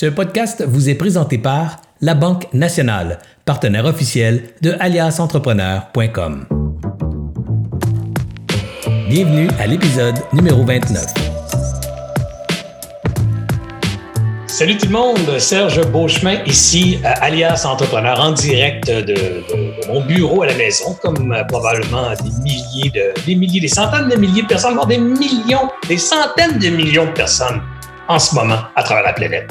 Ce podcast vous est présenté par La Banque Nationale, partenaire officiel de aliasentrepreneur.com. Bienvenue à l'épisode numéro 29. Salut tout le monde, Serge Beauchemin ici, alias entrepreneur en direct de, mon bureau à la maison, comme probablement des milliers de, des milliers, des centaines de milliers de personnes, voire des millions, des centaines de millions de personnes en ce moment à travers la planète.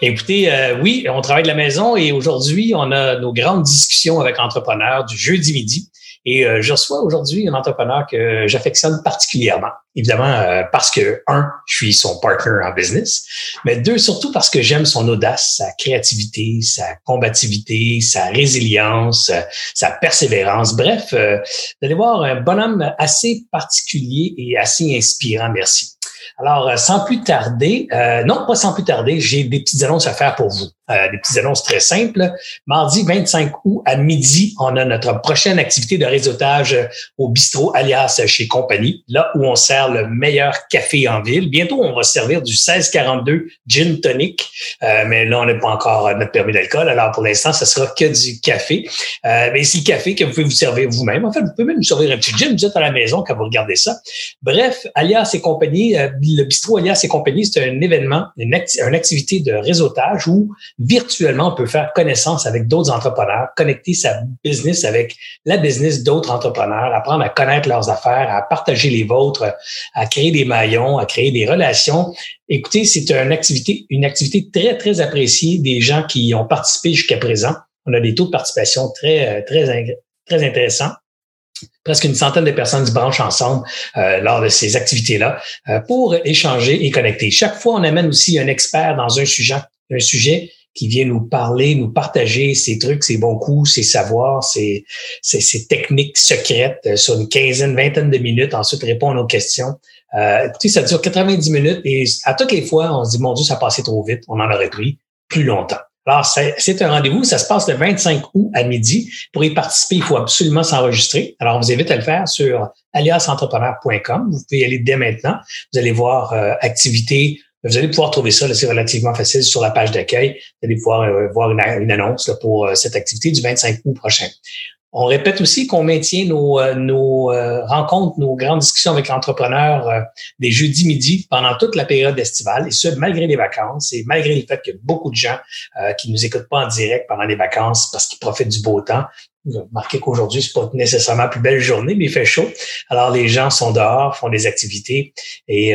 Écoutez, euh, oui, on travaille de la maison et aujourd'hui, on a nos grandes discussions avec entrepreneurs du jeudi midi. Et euh, je reçois aujourd'hui un entrepreneur que j'affectionne particulièrement. Évidemment, euh, parce que, un, je suis son partner en business, mais deux, surtout parce que j'aime son audace, sa créativité, sa combativité, sa résilience, sa persévérance. Bref, euh, vous allez voir un bonhomme assez particulier et assez inspirant. Merci. Alors, euh, sans plus tarder, euh, non, pas sans plus tarder, j'ai des petites annonces à faire pour vous. Euh, des petites annonces très simples. Mardi 25 août à midi, on a notre prochaine activité de réseautage au bistrot alias chez Compagnie, là où on sert le meilleur café en ville. Bientôt, on va servir du 1642 gin tonic, mais là, on n'est pas encore notre permis d'alcool. Alors, pour l'instant, ce sera que du café. mais c'est le café que vous pouvez vous servir vous-même. En fait, vous pouvez même vous servir un petit gin, vous êtes à la maison quand vous regardez ça. Bref, alias et compagnie, le bistrot alias et compagnie, c'est un événement, une, activité de réseautage où virtuellement on peut faire connaissance avec d'autres entrepreneurs, connecter sa business avec la business d'autres entrepreneurs, apprendre à connaître leurs affaires, à partager les vôtres, à créer des maillons, à créer des relations. Écoutez, c'est une activité, une activité très, très appréciée des gens qui ont participé jusqu'à présent. On a des taux de participation très, très, très intéressants presque une centaine de personnes se branchent ensemble euh, lors de ces activités-là euh, pour échanger et connecter. Chaque fois, on amène aussi un expert dans un sujet, un sujet qui vient nous parler, nous partager ses trucs, ses bons coups, ses savoirs, ses, ses, techniques secrètes euh, sur une quinzaine, vingtaine de minutes, ensuite répondre aux questions. Euh, écoutez, ça dure 90 minutes et à toutes les fois, on se dit, mon Dieu, ça passé trop vite, on en aurait pris plus longtemps. Alors, c'est un rendez-vous, ça se passe le 25 août à midi. Pour y participer, il faut absolument s'enregistrer. Alors, on vous invite à le faire sur aliasentrepreneur.com. Vous pouvez y aller dès maintenant. Vous allez voir euh. Vous allez pouvoir trouver ça, c'est relativement facile sur la page d'accueil. Vous allez pouvoir euh, voir une, annonce pour euh, cette activité du 25 août prochain. On répète aussi qu'on maintient nos, euh, nos euh, rencontres, nos grandes discussions avec l'entrepreneur euh, des jeudis midi pendant toute la période estivale, et ce, malgré les vacances et malgré le fait qu'il y a beaucoup de gens qui nous écoutent pas en direct pendant les vacances parce qu'ils profitent du beau temps. Vous avez remarqué qu'aujourd'hui, c'est pas nécessairement la plus belle journée, mais il fait chaud. Alors, les gens sont dehors, font des activités. Et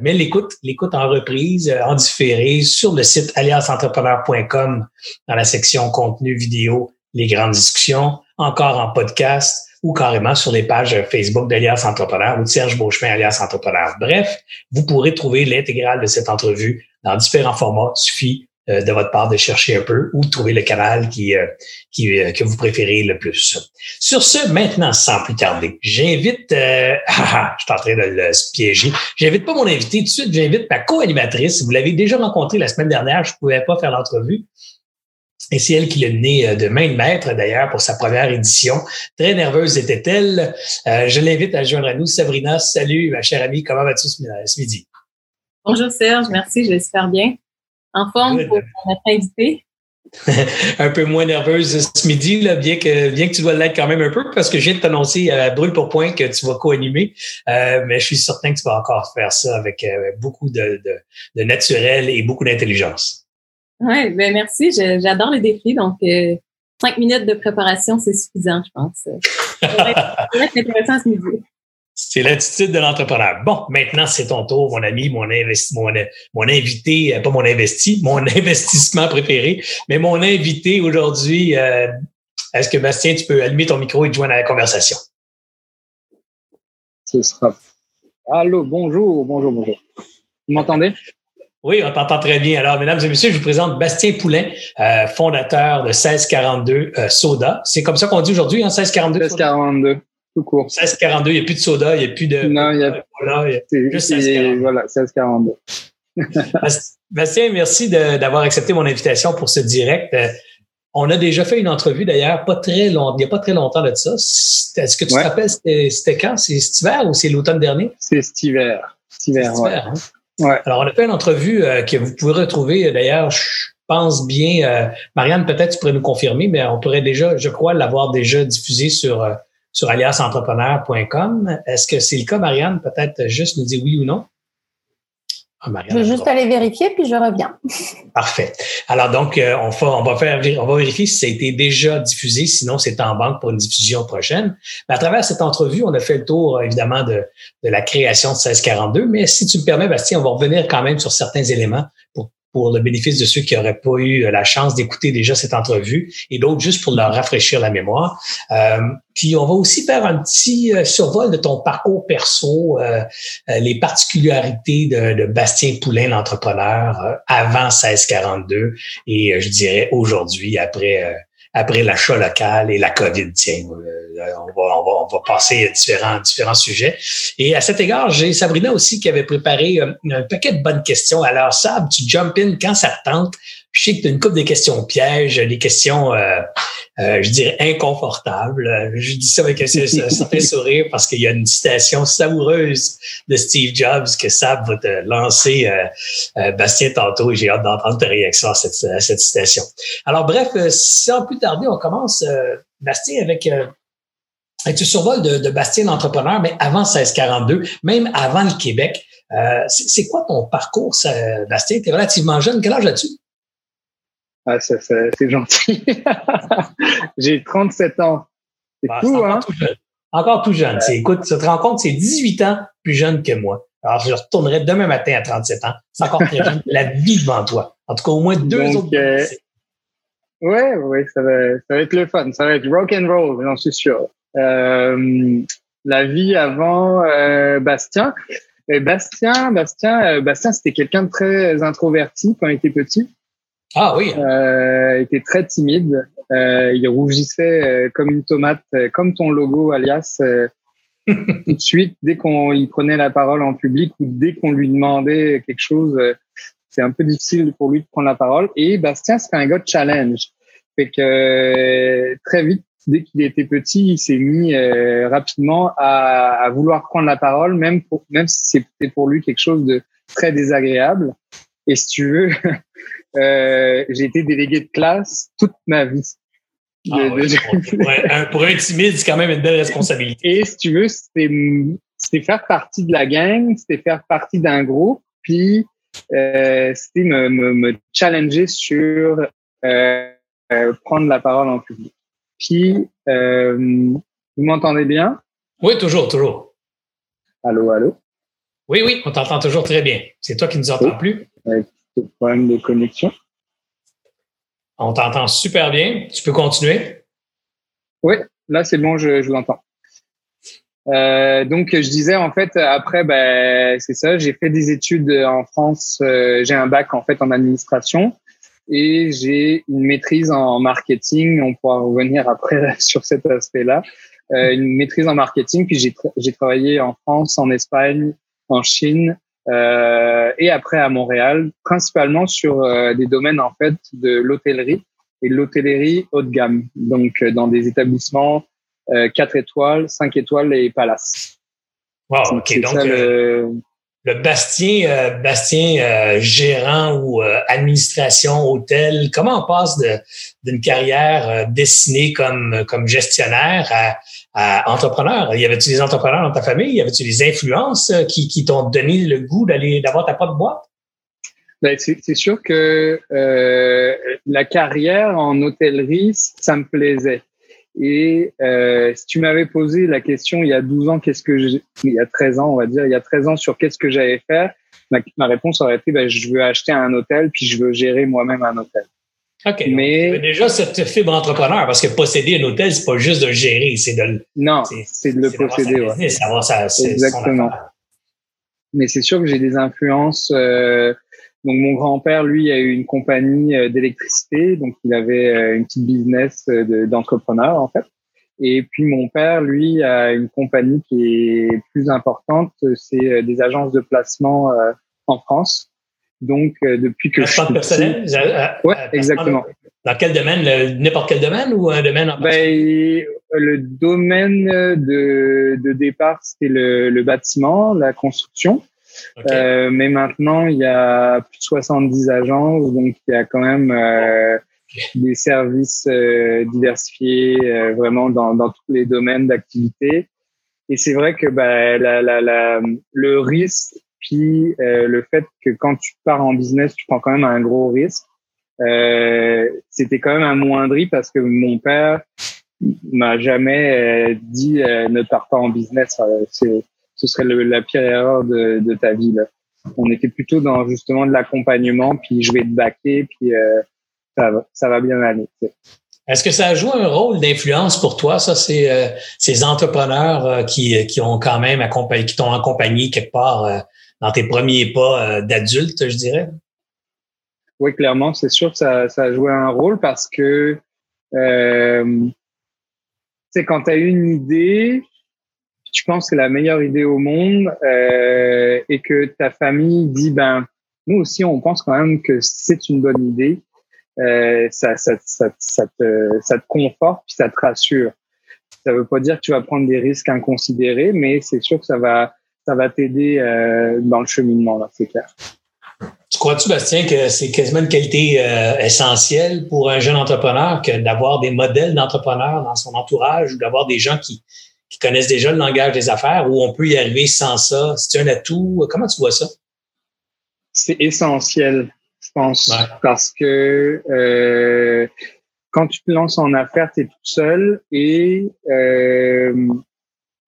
mais l'écoute, l'écoute en reprise, en différé, sur le site aliasentrepreneur.com dans la section contenu vidéo, les grandes discussions encore en podcast ou carrément sur les pages Facebook d'Alias Entrepreneur ou de Serge Beauchemin Alias Entrepreneur. Bref, vous pourrez trouver l'intégrale de cette entrevue dans différents formats. Suffit euh, de votre part de chercher un peu ou de trouver le canal qui, euh, qui euh, que vous préférez le plus. Sur ce, maintenant, sans plus tarder, j'invite, euh, ah, ah, je suis en train de le piéger, j'invite pas mon invité tout de suite, j'invite ma co-animatrice. Vous l'avez déjà rencontrée la semaine dernière, je pouvais pas faire l'entrevue. Et c'est elle qui l'a mené euh, de main de maître, d'ailleurs, pour sa première édition. Très nerveuse était-elle. Euh, je l'invite à joindre à nous. Sabrina, salut, ma chère amie. Comment vas-tu ce midi? Bonjour Serge, merci, j'espère bien. En forme pour notre invité. un peu moins nerveuse ce midi, là, bien que bien que tu dois l'être quand même un peu, parce que je viens de t'annoncer à brûle pour point que tu vas co-animer. Euh, mais je suis certain que tu vas encore faire ça avec beaucoup de, de, de naturel et beaucoup d'intelligence. Oui, ben merci. J'adore les défis. Donc, euh, cinq minutes de préparation, c'est suffisant, je pense. C'est intéressant ce midi. C'est l'attitude de l'entrepreneur. Bon, maintenant, c'est ton tour, mon ami, mon, investi, mon, mon invité, euh, pas mon investi, mon investissement préféré, mais mon invité aujourd'hui. Euh, est-ce que Bastien, tu peux allumer ton micro et te joindre à la conversation? Ce sera. Allô, bonjour, bonjour, bonjour. Vous m'entendez? Oui, on t'entend très bien. Alors, mesdames et messieurs, je vous présente Bastien Poulain, euh, fondateur de 1642 euh, Soda. C'est comme ça qu'on dit aujourd'hui, hein, 1642? 1642, tout court. 1642, il n'y a plus de soda, il n'y a plus de... Non, il y a, voilà, il y a juste 1642. Voilà, 1642. Bastien, merci d'avoir accepté mon invitation pour ce direct. Euh, on a déjà fait une entrevue d'ailleurs, pas très long, il n'y a pas très longtemps de ça. Est-ce que tu te rappelles, c'était quand? C'est cet hiver ou c'est l'automne dernier? C'est cet hiver. Cet hiver, hiver hein? Ouais. Alors, on a fait une entrevue que vous pouvez retrouver d'ailleurs, je pense bien, Marianne, peut-être tu pourrais nous confirmer, mais on pourrait déjà, je crois, l'avoir déjà diffusé sur, sur aliasentrepreneur.com. Est-ce que c'est le cas, Marianne? Peut-être juste nous dire oui ou non? Ah, je vais juste aller vérifier, puis je reviens. Parfait. Alors donc, euh, on, va, on, va faire, on va vérifier si ça a été déjà diffusé, sinon c'est en banque pour une diffusion prochaine. Mais à travers cette entrevue, on a fait le tour, évidemment, de, de la création de 1642. Mais si tu me permets, Bastien, on va revenir quand même sur certains éléments pour pour le bénéfice de ceux qui n'auraient pas eu la chance d'écouter déjà cette entrevue et d'autres juste pour leur rafraîchir la mémoire. Euh, puis on va aussi faire un petit euh, survol de ton parcours perso, euh, les particularités de, de Bastien Poulain, l'entrepreneur, avant 1642 et je dirais aujourd'hui après après l'achat local et la COVID, tiens, euh, on va, on va, on va passer à différents, différents sujets. Et à cet égard, j'ai Sabrina aussi qui avait préparé euh, un, paquet de bonnes questions. Alors, Sab, tu jump in quand ça te tente. Je sais que tu as une couple de questions pièges, des questions, euh, euh, je dirais, inconfortables. Je dis ça avec un certain sourire parce qu'il y a une citation savoureuse de Steve Jobs que Sab va te lancer, euh, euh Bastien, tantôt, et j'ai hâte d'entendre ta réaction à cette, à cette citation. Alors, bref, sans plus tarder, on commence, Bastien, avec avec ce survol de, de Bastien l'entrepreneur, mais avant 1642, même avant le Québec. Euh, c'est quoi ton parcours, Bastien? Tu es relativement jeune. Quel âge as-tu? Ah, c'est gentil. J'ai 37 ans. C'est bah, fou, hein? Encore tout jeune. Écoute, tu te rends compte, c'est 18 ans plus jeune que moi. Alors, je retournerai demain matin à 37 ans. C'est encore très jeune. La vie devant toi. En tout cas, au moins deux autres. Euh, ouais, ouais, ça va, ça va être le fun. Ça va être rock and roll, j'en suis sûr. Euh, la vie avant euh, Bastien. Bastien, Bastien, euh, Bastien, c'était quelqu'un de très introverti quand il était petit. Ah oui. Euh, il était très timide. Euh, il rougissait euh, comme une tomate, euh, comme ton logo, alias. tout de suite, dès qu'on il prenait la parole en public ou dès qu'on lui demandait quelque chose, c'est un peu difficile pour lui de prendre la parole. Et Bastien, c'est un gars de challenge. Fait que très vite, dès qu'il était petit, il s'est mis rapidement à, à, vouloir prendre la parole, même pour, même si c'était pour lui quelque chose de très désagréable. Et si tu veux, euh, j'ai été délégué de classe toute ma vie. Ah pour, un, timide, c'est quand même une belle responsabilité. Et si tu veux, c'était faire partie de la gang, c'était faire partie d'un groupe, puis euh, c'était me, me, me, challenger sur euh, euh, prendre la parole en public. Puis, euh, vous m'entendez bien? Oui, toujours, toujours. Allô, allô? Oui, oui, on t'entend toujours très bien. C'est toi qui nous entends plus? Problème de connexion. On t'entend super bien. Tu peux continuer? Oui, là c'est bon, je, je l'entends. Euh, donc je disais en fait après ben c'est ça j'ai fait des études en France euh, j'ai un bac en fait en administration et j'ai une maîtrise en marketing on pourra revenir après sur cet aspect là euh, une maîtrise en marketing puis j'ai j'ai travaillé en France en Espagne en Chine euh, et après à Montréal, principalement sur euh, des domaines en fait de l'hôtellerie et de l'hôtellerie haut de gamme, donc euh, dans des établissements euh, 4 étoiles, 5 étoiles et palaces. Wow, ok. Donc, le, le, Bastien, Bastien gérant ou administration hôtel, comment on passe d'une carrière dessinée comme, comme gestionnaire à, entrepreneur? Y avait-tu des entrepreneurs dans ta famille? Y avait-tu des influences euh, qui, qui t'ont donné le goût d'aller d'avoir ta propre boîte? Ben, c'est sûr que euh, la carrière en hôtellerie, ça me plaisait. Et euh, si tu m'avais posé la question il y a 12 ans, qu'est-ce que il y a 13 ans, on va dire, il y a 13 ans sur qu'est-ce que j'allais faire, ma, ma, réponse aurait été ben, je veux acheter un hôtel puis je veux gérer moi-même un hôtel. OK. Mais déjà cette fibre entrepreneur, parce que posséder un hôtel, c'est pas juste de le gérer, c'est de le. Non, c'est de le posséder. Ouais. ça, Exactement. Mais c'est sûr que j'ai des influences. Euh, donc mon grand-père, lui, a eu une compagnie euh, d'électricité, donc il avait euh, une petite business d'entrepreneur en fait. Et puis mon père, lui, a une compagnie qui est plus importante, c'est des agences de placement en France. Donc, euh, depuis que je suis personnel? ouais, exactement. Dans quel domaine? N'importe quel domaine ou un domaine en ben, Le domaine de, de départ, c'était le, le, bâtiment, la construction. Euh, mais maintenant, il y a plus de 70 agences, donc il y a quand même euh, des services euh, diversifiés euh, vraiment dans, dans tous les domaines d'activité. Et c'est vrai que bah, la, la, la, le risque, puis le fait que quand tu pars en business, tu prends quand même un gros risque. C'était quand même un moindri parce que mon père m'a jamais dit ne pars pas en business. C'est ce serait le, la pire erreur de, de ta vie. Là. On était plutôt dans justement de l'accompagnement, puis je vais te baquer, puis euh, ça, va, ça va bien aller. Est-ce que ça joue un rôle d'influence pour toi, ça, c'est euh, ces entrepreneurs euh, qui, qui ont quand même accompagné, qui t'ont accompagné quelque part euh, dans tes premiers pas d'adulte, je dirais? Oui, clairement, c'est sûr que ça, ça a joué un rôle parce que euh, quand tu as une idée, tu penses que la meilleure idée au monde euh, et que ta famille dit ben nous aussi on pense quand même que c'est une bonne idée, euh, ça, ça, ça, te, ça te conforte puis ça te rassure. Ça veut pas dire que tu vas prendre des risques inconsidérés, mais c'est sûr que ça va ça va t'aider euh, dans le cheminement là, c'est clair. Tu crois-tu, Bastien, que c'est quasiment une qualité essentielle pour un jeune entrepreneur que d'avoir des modèles d'entrepreneurs dans son entourage ou d'avoir des gens qui, qui connaissent déjà le langage des affaires ou on peut y arriver sans ça? C'est un atout? Comment tu vois ça? C'est essentiel, je pense, parce que euh, quand tu te lances en affaires, tu es tout seul et euh,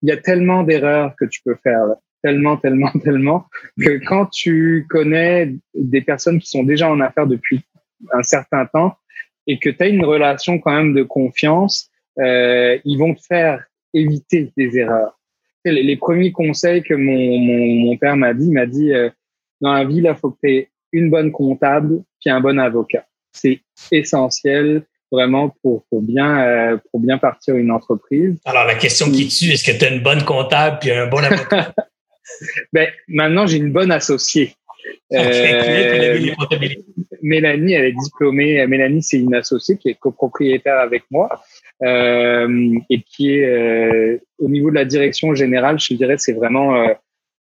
il y a tellement d'erreurs que tu peux faire. Tellement, tellement, tellement, que quand tu connais des personnes qui sont déjà en affaires depuis un certain temps et que tu as une relation quand même de confiance, euh, ils vont te faire éviter des erreurs. Les, les premiers conseils que mon, mon, mon père m'a dit, m'a dit, euh, dans la vie, il faut que tu aies une bonne comptable puis un bon avocat. C'est essentiel vraiment pour, pour bien euh, pour bien partir une entreprise. Alors la question qui tue, est-ce que tu as une bonne comptable puis un bon avocat? Ben maintenant j'ai une bonne associée. Euh, Mélanie, elle est diplômée. Mélanie, c'est une associée qui est copropriétaire avec moi et qui est euh, au niveau de la direction générale, je dirais, c'est vraiment euh,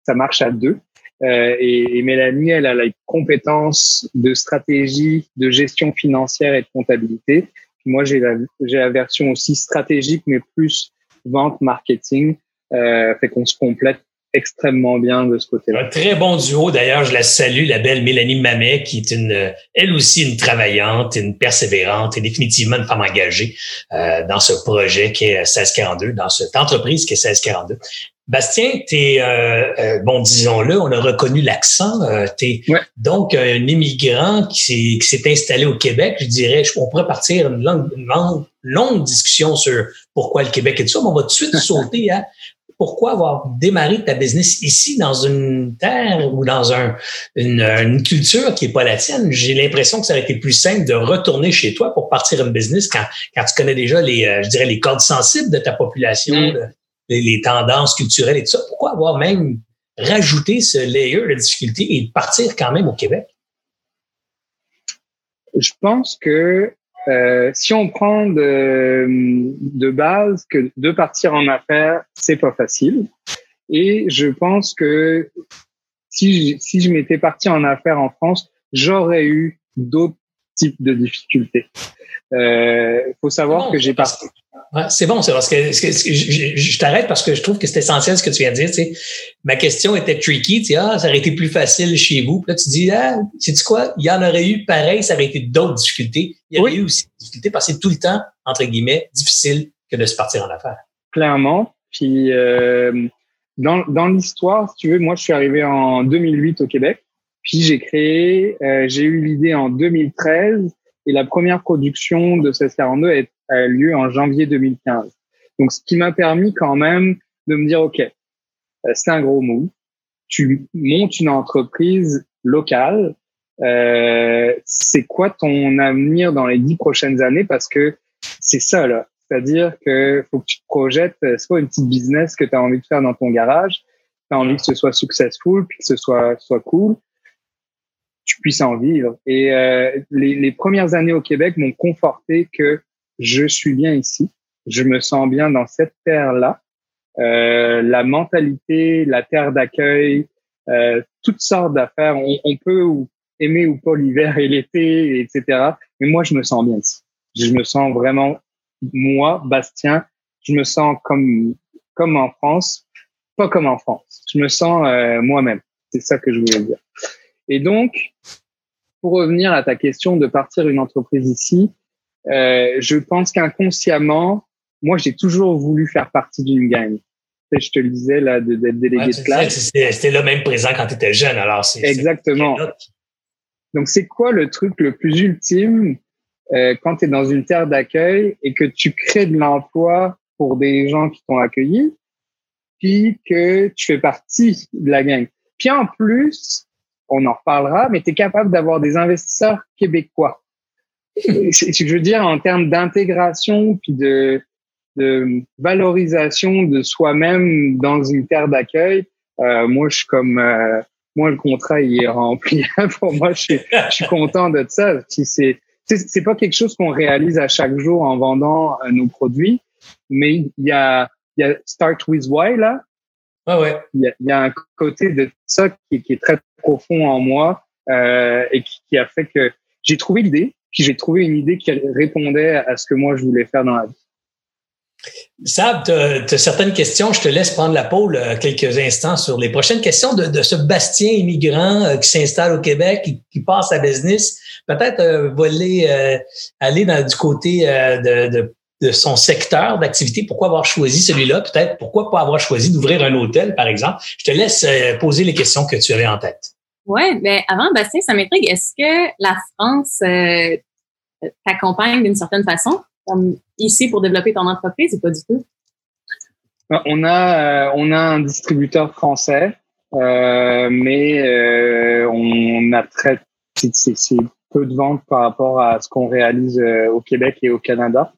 ça marche à deux. Euh, et, et, Mélanie, elle a la compétence de stratégie, de gestion financière et de comptabilité. Moi, j'ai la, j'ai la version aussi stratégique, mais plus vente, marketing. Euh, fait qu'on se complète extrêmement bien de ce côté-là. Un très bon duo. D'ailleurs, je la salue, la belle Mélanie Mamet, qui est une, elle aussi une travaillante, une persévérante et définitivement une femme engagée euh, dans ce projet qui est 1642, dans cette entreprise qui est 1642. Bastien, t'es euh, euh, bon, disons-le, on a reconnu l'accent. Euh, t'es donc un immigrant qui s'est installé au Québec. Je dirais, on pourrait partir une longue, une longue, longue discussion sur pourquoi le Québec tout ça, mais on va tout de suite sauter à pourquoi avoir démarré ta business ici dans une terre ou dans un, une, culture qui est pas la tienne? J'ai l'impression que ça aurait été plus simple de retourner chez toi pour partir une business quand, quand tu connais déjà les, euh, je dirais, les cordes sensibles de ta population, mm. les, tendances culturelles et tout ça. Pourquoi avoir même rajouté ce layer de difficulté et partir quand même au Québec? Je pense que euh, si on prend de, de base que de partir en affaires, c'est pas facile. Et je pense que si je, si je m'étais parti en affaires en France, j'aurais eu d'autres types de difficultés. Il euh, faut savoir que j'ai parti. Ouais, c'est bon, c'est parce que, je, je, t'arrête parce que je trouve que c'est essentiel ce que tu viens de dire. Tu sais. Ma question était tricky. Tu sais, ah, ça aurait été plus facile chez vous. Puis là, tu dis, ah, sais-tu quoi? Il y en aurait eu pareil, ça aurait été d'autres difficultés. Il y aurait eu aussi des difficultés parce que c'est tout le temps, entre guillemets, difficile que de se partir en affaires. Clairement. Puis, euh, dans, dans l'histoire, si tu veux, moi, je suis arrivé en 2008 au Québec. Puis, j'ai créé, euh, j'ai eu l'idée en 2013 et la première production de 1642 a, a lieu en janvier 2015. Donc, ce qui m'a permis quand même de me dire, OK, euh, c'est un gros move. Tu montes une entreprise locale. Euh, c'est quoi ton avenir dans les dix prochaines années? Parce que c'est ça, là. C'est-à-dire que faut que tu te projettes, euh, pas une petite business que tu as envie de faire dans ton garage. Tu as envie que ce soit successful, puis que ce soit, soit cool tu puisses en vivre. Et euh, les, les, premières années au Québec m'ont conforté que je suis bien ici, je me sens bien dans cette terre-là. Euh, la mentalité, la terre d'accueil, euh, toutes sortes d'affaires. On, on, peut aimer ou pas l'hiver et l'été, etc. Mais moi, je me sens bien ici. Je me sens vraiment, moi, Bastien, je me sens comme, comme en France, pas comme en France. Je me sens euh, moi-même. C'est ça que je voulais dire. Et donc, pour revenir à ta question de partir une entreprise ici, euh, je pense qu'inconsciemment, moi, j'ai toujours voulu faire partie d'une gang. Je te le disais là, d'être délégué de classe. C'était là même présent quand tu étais jeune, alors c'est exactement. Donc, c'est quoi le truc le plus ultime euh, quand tu es dans une terre d'accueil et que tu crées de l'emploi pour des gens qui t'ont accueilli, puis que tu fais partie de la gang? Puis en plus, on en reparlera, mais tu es capable d'avoir des investisseurs québécois. Je veux dire, en termes d'intégration puis de, de valorisation de soi-même dans une terre d'accueil, euh, moi, je suis comme... Euh, moi, le contrat, il est rempli. Pour moi, je suis, je suis content de ça. Si c'est, c'est pas quelque chose qu'on réalise à chaque jour en vendant euh, nos produits, mais il y a, il y a Start with Why là. Ah ouais. Il y a, il y a un côté de ça qui, qui est très profond en moi euh, et qui, qui, a fait que j'ai trouvé l'idée, puis j'ai trouvé une idée qui répondait à ce que moi je voulais faire dans la vie. Sab, tu as, certaines questions. Je te laisse prendre la pôle euh, quelques instants sur les prochaines questions de, de ce Bastien immigrant euh, qui s'installe au Québec, qui, qui, passe à business. Peut-être euh, voler, euh, aller dans, du côté de, de, de, son secteur d'activité. Pourquoi avoir choisi celui-là? Peut-être pourquoi pas avoir choisi d'ouvrir un hôtel, par exemple? Je te laisse poser les questions que tu avais en tête. Oui, ben avant, Bastien, ça m'intrigue. Est-ce que la France t'accompagne d'une certaine façon? comme ici pour développer ton entreprise ou pas du tout? Euh, on a, euh, on a un distributeur français, euh, mais euh, on a très, peu de ventes par rapport à ce qu'on réalise euh, au Québec et au Canada.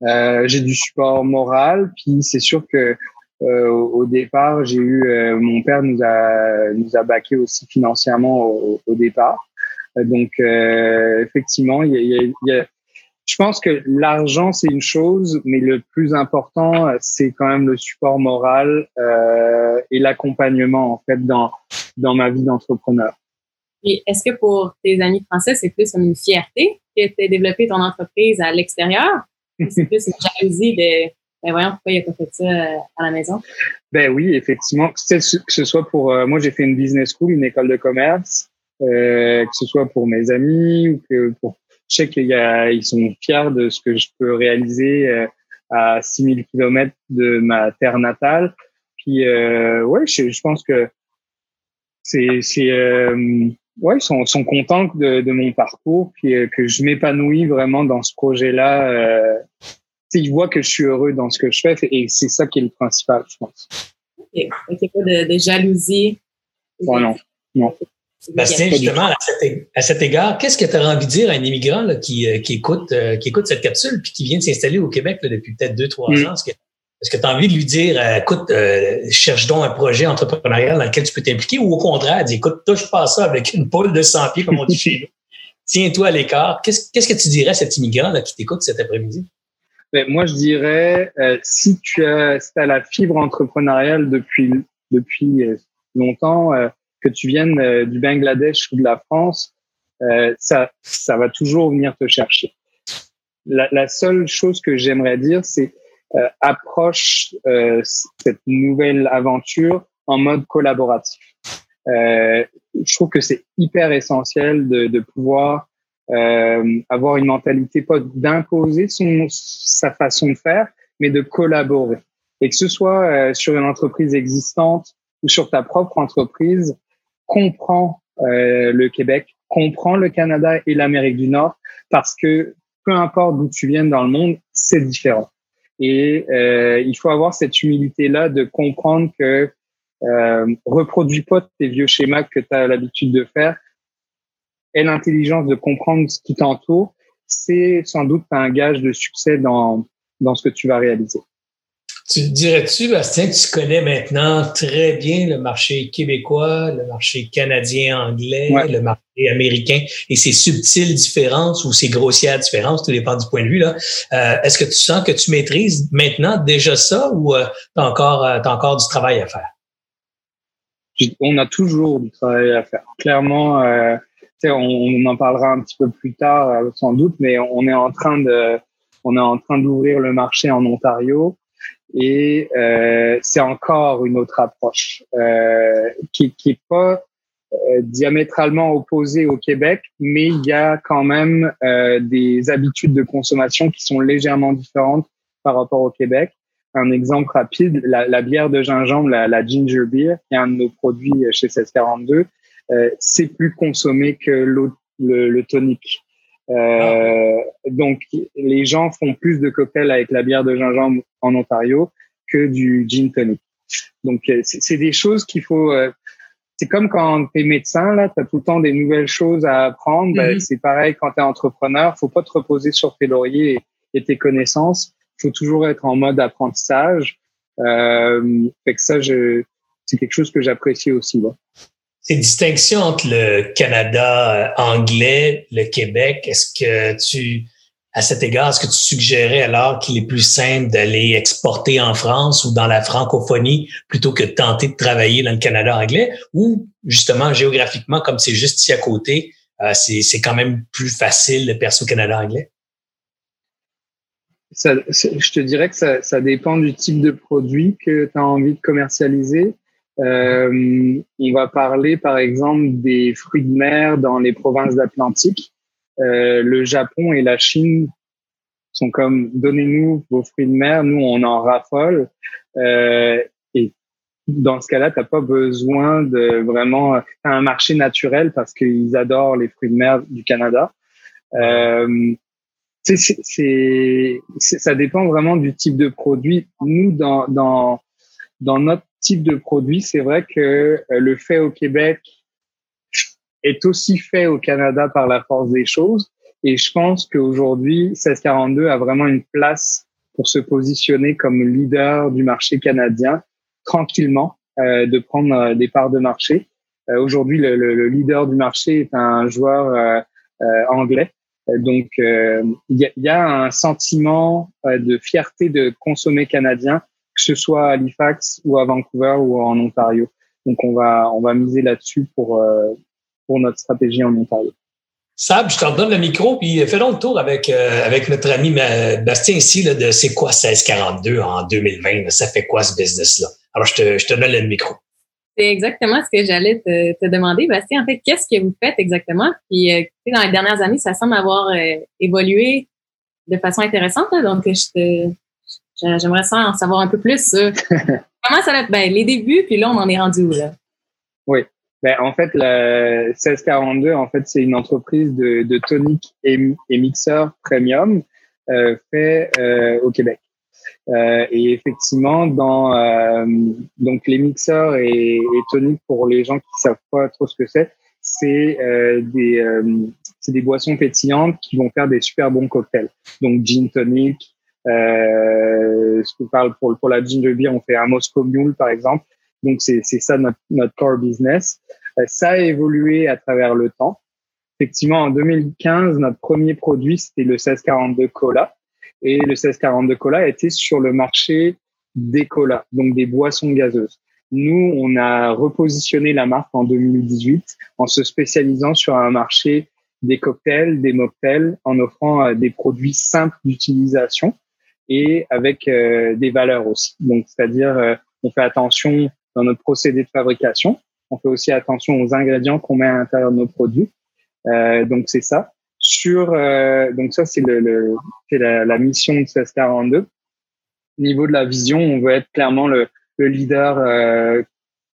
j'ai du support moral, puis c'est sûr que au départ, j'ai eu mon père nous a nous a baqué aussi financièrement au, au départ. donc effectivement, il y a, il y a je pense que l'argent, c'est une chose, mais le plus important, c'est quand même le support moral euh, et l'accompagnement, en fait, dans, dans ma vie d'entrepreneur. Et est-ce que pour tes amis français, c'est plus une fierté que tu développé ton entreprise à l'extérieur? c'est plus une jalousie de, ben voyons, pourquoi il a pas fait ça euh, à la maison? Ben oui, effectivement. Que ce soit pour, euh, moi, j'ai fait une business school, une école de commerce, euh, que ce soit pour mes amis ou que pour je sais qu'ils sont fiers de ce que je peux réaliser euh, à 6000 kilomètres de ma terre natale. Puis ouais, je, pense que c'est c'est ouais, ils sont, sont contents de, de mon parcours puis que je m'épanouis vraiment dans ce projet-là. Ils voient que je suis heureux dans ce que je fais et c'est ça qui est le principal, je pense. Ok, il n'y a pas de, de jalousie. Oh non, non. Bastien, justement, à cet, égard, qu'est-ce que tu as envie de dire à un immigrant là, qui, euh, qui, écoute, euh, qui écoute cette capsule puis qui vient de s'installer au Québec là, depuis peut-être deux, trois mm. ans? Est-ce que tu as envie de lui dire, euh, écoute, cherche donc un projet entrepreneurial dans lequel tu peux t'impliquer ou au contraire, dis, écoute, touche pas ça avec une poule de 100 pieds, comme on dit chez nous. Tiens-toi à l'écart. Qu'est-ce, que tu dirais à cet immigrant là, qui t'écoute cet après-midi? Ben, moi, je dirais, si tu as, si as la fibre entrepreneuriale depuis, depuis longtemps, que tu viennes euh, du Bangladesh ou de la France, euh, ça, ça va toujours venir te chercher. La, la seule chose que j'aimerais dire, c'est euh, approche euh, cette nouvelle aventure en mode collaboratif. Euh, je trouve que c'est hyper essentiel de, de pouvoir euh, avoir une mentalité pas d'imposer son sa façon de faire, mais de collaborer. Et que ce soit sur une entreprise existante ou sur ta propre entreprise, comprend euh, le Québec, comprend le Canada et l'Amérique du Nord, parce que peu importe d'où tu viennes dans le monde, c'est différent. Et euh, il faut avoir cette humilité-là de comprendre que euh, reproduis pas tes vieux schémas que tu as l'habitude de faire. Et l'intelligence de comprendre ce qui t'entoure, c'est sans doute un gage de succès dans, dans ce que tu vas réaliser. Tu dirais-tu, Bastien, que tu connais maintenant très bien le marché québécois, le marché canadien-anglais, le marché américain et ces subtiles différences ou ces grossières différences, tout dépend du point de vue. là. Euh, Est-ce que tu sens que tu maîtrises maintenant déjà ça ou euh, tu as, encore, euh, as encore du travail à faire? on a toujours du travail à faire. Clairement, euh, on, on, en parlera un petit peu plus tard euh, sans doute, mais on est en train de, on est en train d'ouvrir le marché en Ontario et euh, c'est encore une autre approche euh, qui, qui est pas euh, diamétralement opposée au Québec, mais il y a quand même euh, des habitudes de consommation qui sont légèrement différentes par rapport au Québec. Un exemple rapide, la, la bière de gingembre, la, la, ginger beer, qui est un de nos produits chez 1642, euh, c'est plus consommé que le, le tonic. Euh, donc, les gens font plus de cocktails avec la bière de gingembre en Ontario que du gin tonic. Donc, euh, c'est des choses qu'il faut. Euh, c'est comme quand tu es médecin, là, tu as tout le temps des nouvelles choses à apprendre. Mhm. c'est pareil quand tu es entrepreneur. faut pas te reposer sur tes lauriers et, tes connaissances. faut toujours être en mode apprentissage. Euh, fait que ça, c'est quelque chose que j'apprécie aussi. Là ces distinctions entre le Canada euh, anglais, le Québec, est-ce que tu, à cet égard, est-ce que tu suggérais alors qu'il est plus simple d'aller exporter en France ou dans la francophonie plutôt que de tenter de travailler dans le Canada anglais? Ou justement géographiquement, comme c'est juste ici à côté, euh, c'est quand même plus facile de percer au Canada anglais? Je te dirais que ça, ça dépend du type de produit que tu as envie de commercialiser. Euh, on va parler par exemple des fruits de mer dans les provinces d'Atlantique. Euh, le Japon et la Chine sont comme donnez-nous vos fruits de mer, nous on en raffole. Euh, et dans ce cas-là, t'as pas besoin de vraiment un marché naturel parce qu'ils adorent les fruits de mer du Canada. Euh, c'est, ça dépend vraiment du type de produit. Nous, dans, dans, dans notre type de produit, c'est vrai que euh, le fait au Québec est aussi fait au Canada par la force des choses. Et je pense qu'aujourd'hui, 1642 a vraiment une place pour se positionner comme leader du marché canadien tranquillement, euh, de prendre euh, des parts de marché. Aujourd'hui, le, le, leader du marché est un joueur anglais. Donc, il y, y, a, un sentiment de fierté de consommer canadien que ce soit à Halifax ou à Vancouver ou en Ontario. Donc on va on va miser là-dessus pour euh, pour notre stratégie en Ontario. Sab, je te redonne le micro, puis fais donc le tour avec, euh, avec notre ami Bastien ici là, de c'est quoi 1642 en 2020? Ça fait quoi ce business-là? Alors, je te, je te donne le micro. C'est exactement ce que j'allais te, te, demander, Bastien. En fait, qu'est-ce que vous faites exactement? Puis, euh, dans les dernières années, ça semble avoir évolué de façon intéressante. donc, je te, J'aimerais ça en savoir un peu plus Comment ça va ben, les débuts, puis là, on en est rendu où, là? Oui. Ben, en fait, la 1642, en fait, c'est une entreprise de, de tonique et, et mixeur premium euh, fait euh, au Québec. Euh, et effectivement, dans euh, donc les mixeurs et, et toniques pour les gens qui savent pas trop ce que c'est, c'est des c'est des boissons pétillantes qui vont faire des super bons cocktails. Donc gin tonic, euh, je parle pour, pour la ginger beer, on fait un Moscow Mule par exemple. Donc c'est ça notre, notre core business. Euh, ça a évolué à travers le temps. Effectivement, en 2015, notre premier produit c'était le 1642 Cola et le 1642 Cola était sur le marché des colas, donc des boissons gazeuses. Nous, on a repositionné la marque en 2018 en se spécialisant sur un marché des cocktails, des mocktails, en offrant euh, des produits simples d'utilisation et avec euh, des valeurs aussi. Donc, c'est-à-dire, euh, on fait attention dans notre procédé de fabrication. On fait aussi attention aux ingrédients qu'on met à l'intérieur de nos produits. Euh, donc, c'est ça. Sur, donc ça, c'est le, le la, la, mission de 1642. Au niveau de la vision, on veut être clairement le, le leader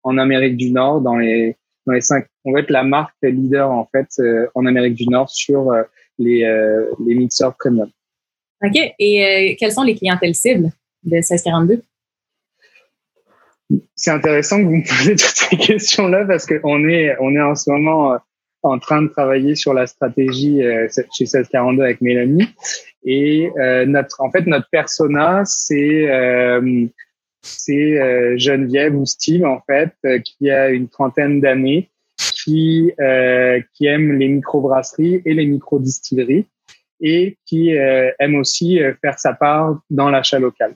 en Amérique du Nord dans les dans les cinq. On veut être la marque leader en fait en Amérique du Nord sur les les mixeurs premium. OK. Et euh, quelles sont les clientèles cibles de 1642? C'est intéressant que vous me posiez toutes ces questions-là parce qu'on est, on est en ce moment euh, en train de travailler sur la stratégie euh, chez 1642 avec Mélanie. Et notre, en fait, notre persona, c'est c'est Geneviève ou Steve en fait, qui a une trentaine d'années, qui qui aime les microbrasseries et les microdistilleries et qui euh, aime aussi euh, faire sa part dans l'achat local.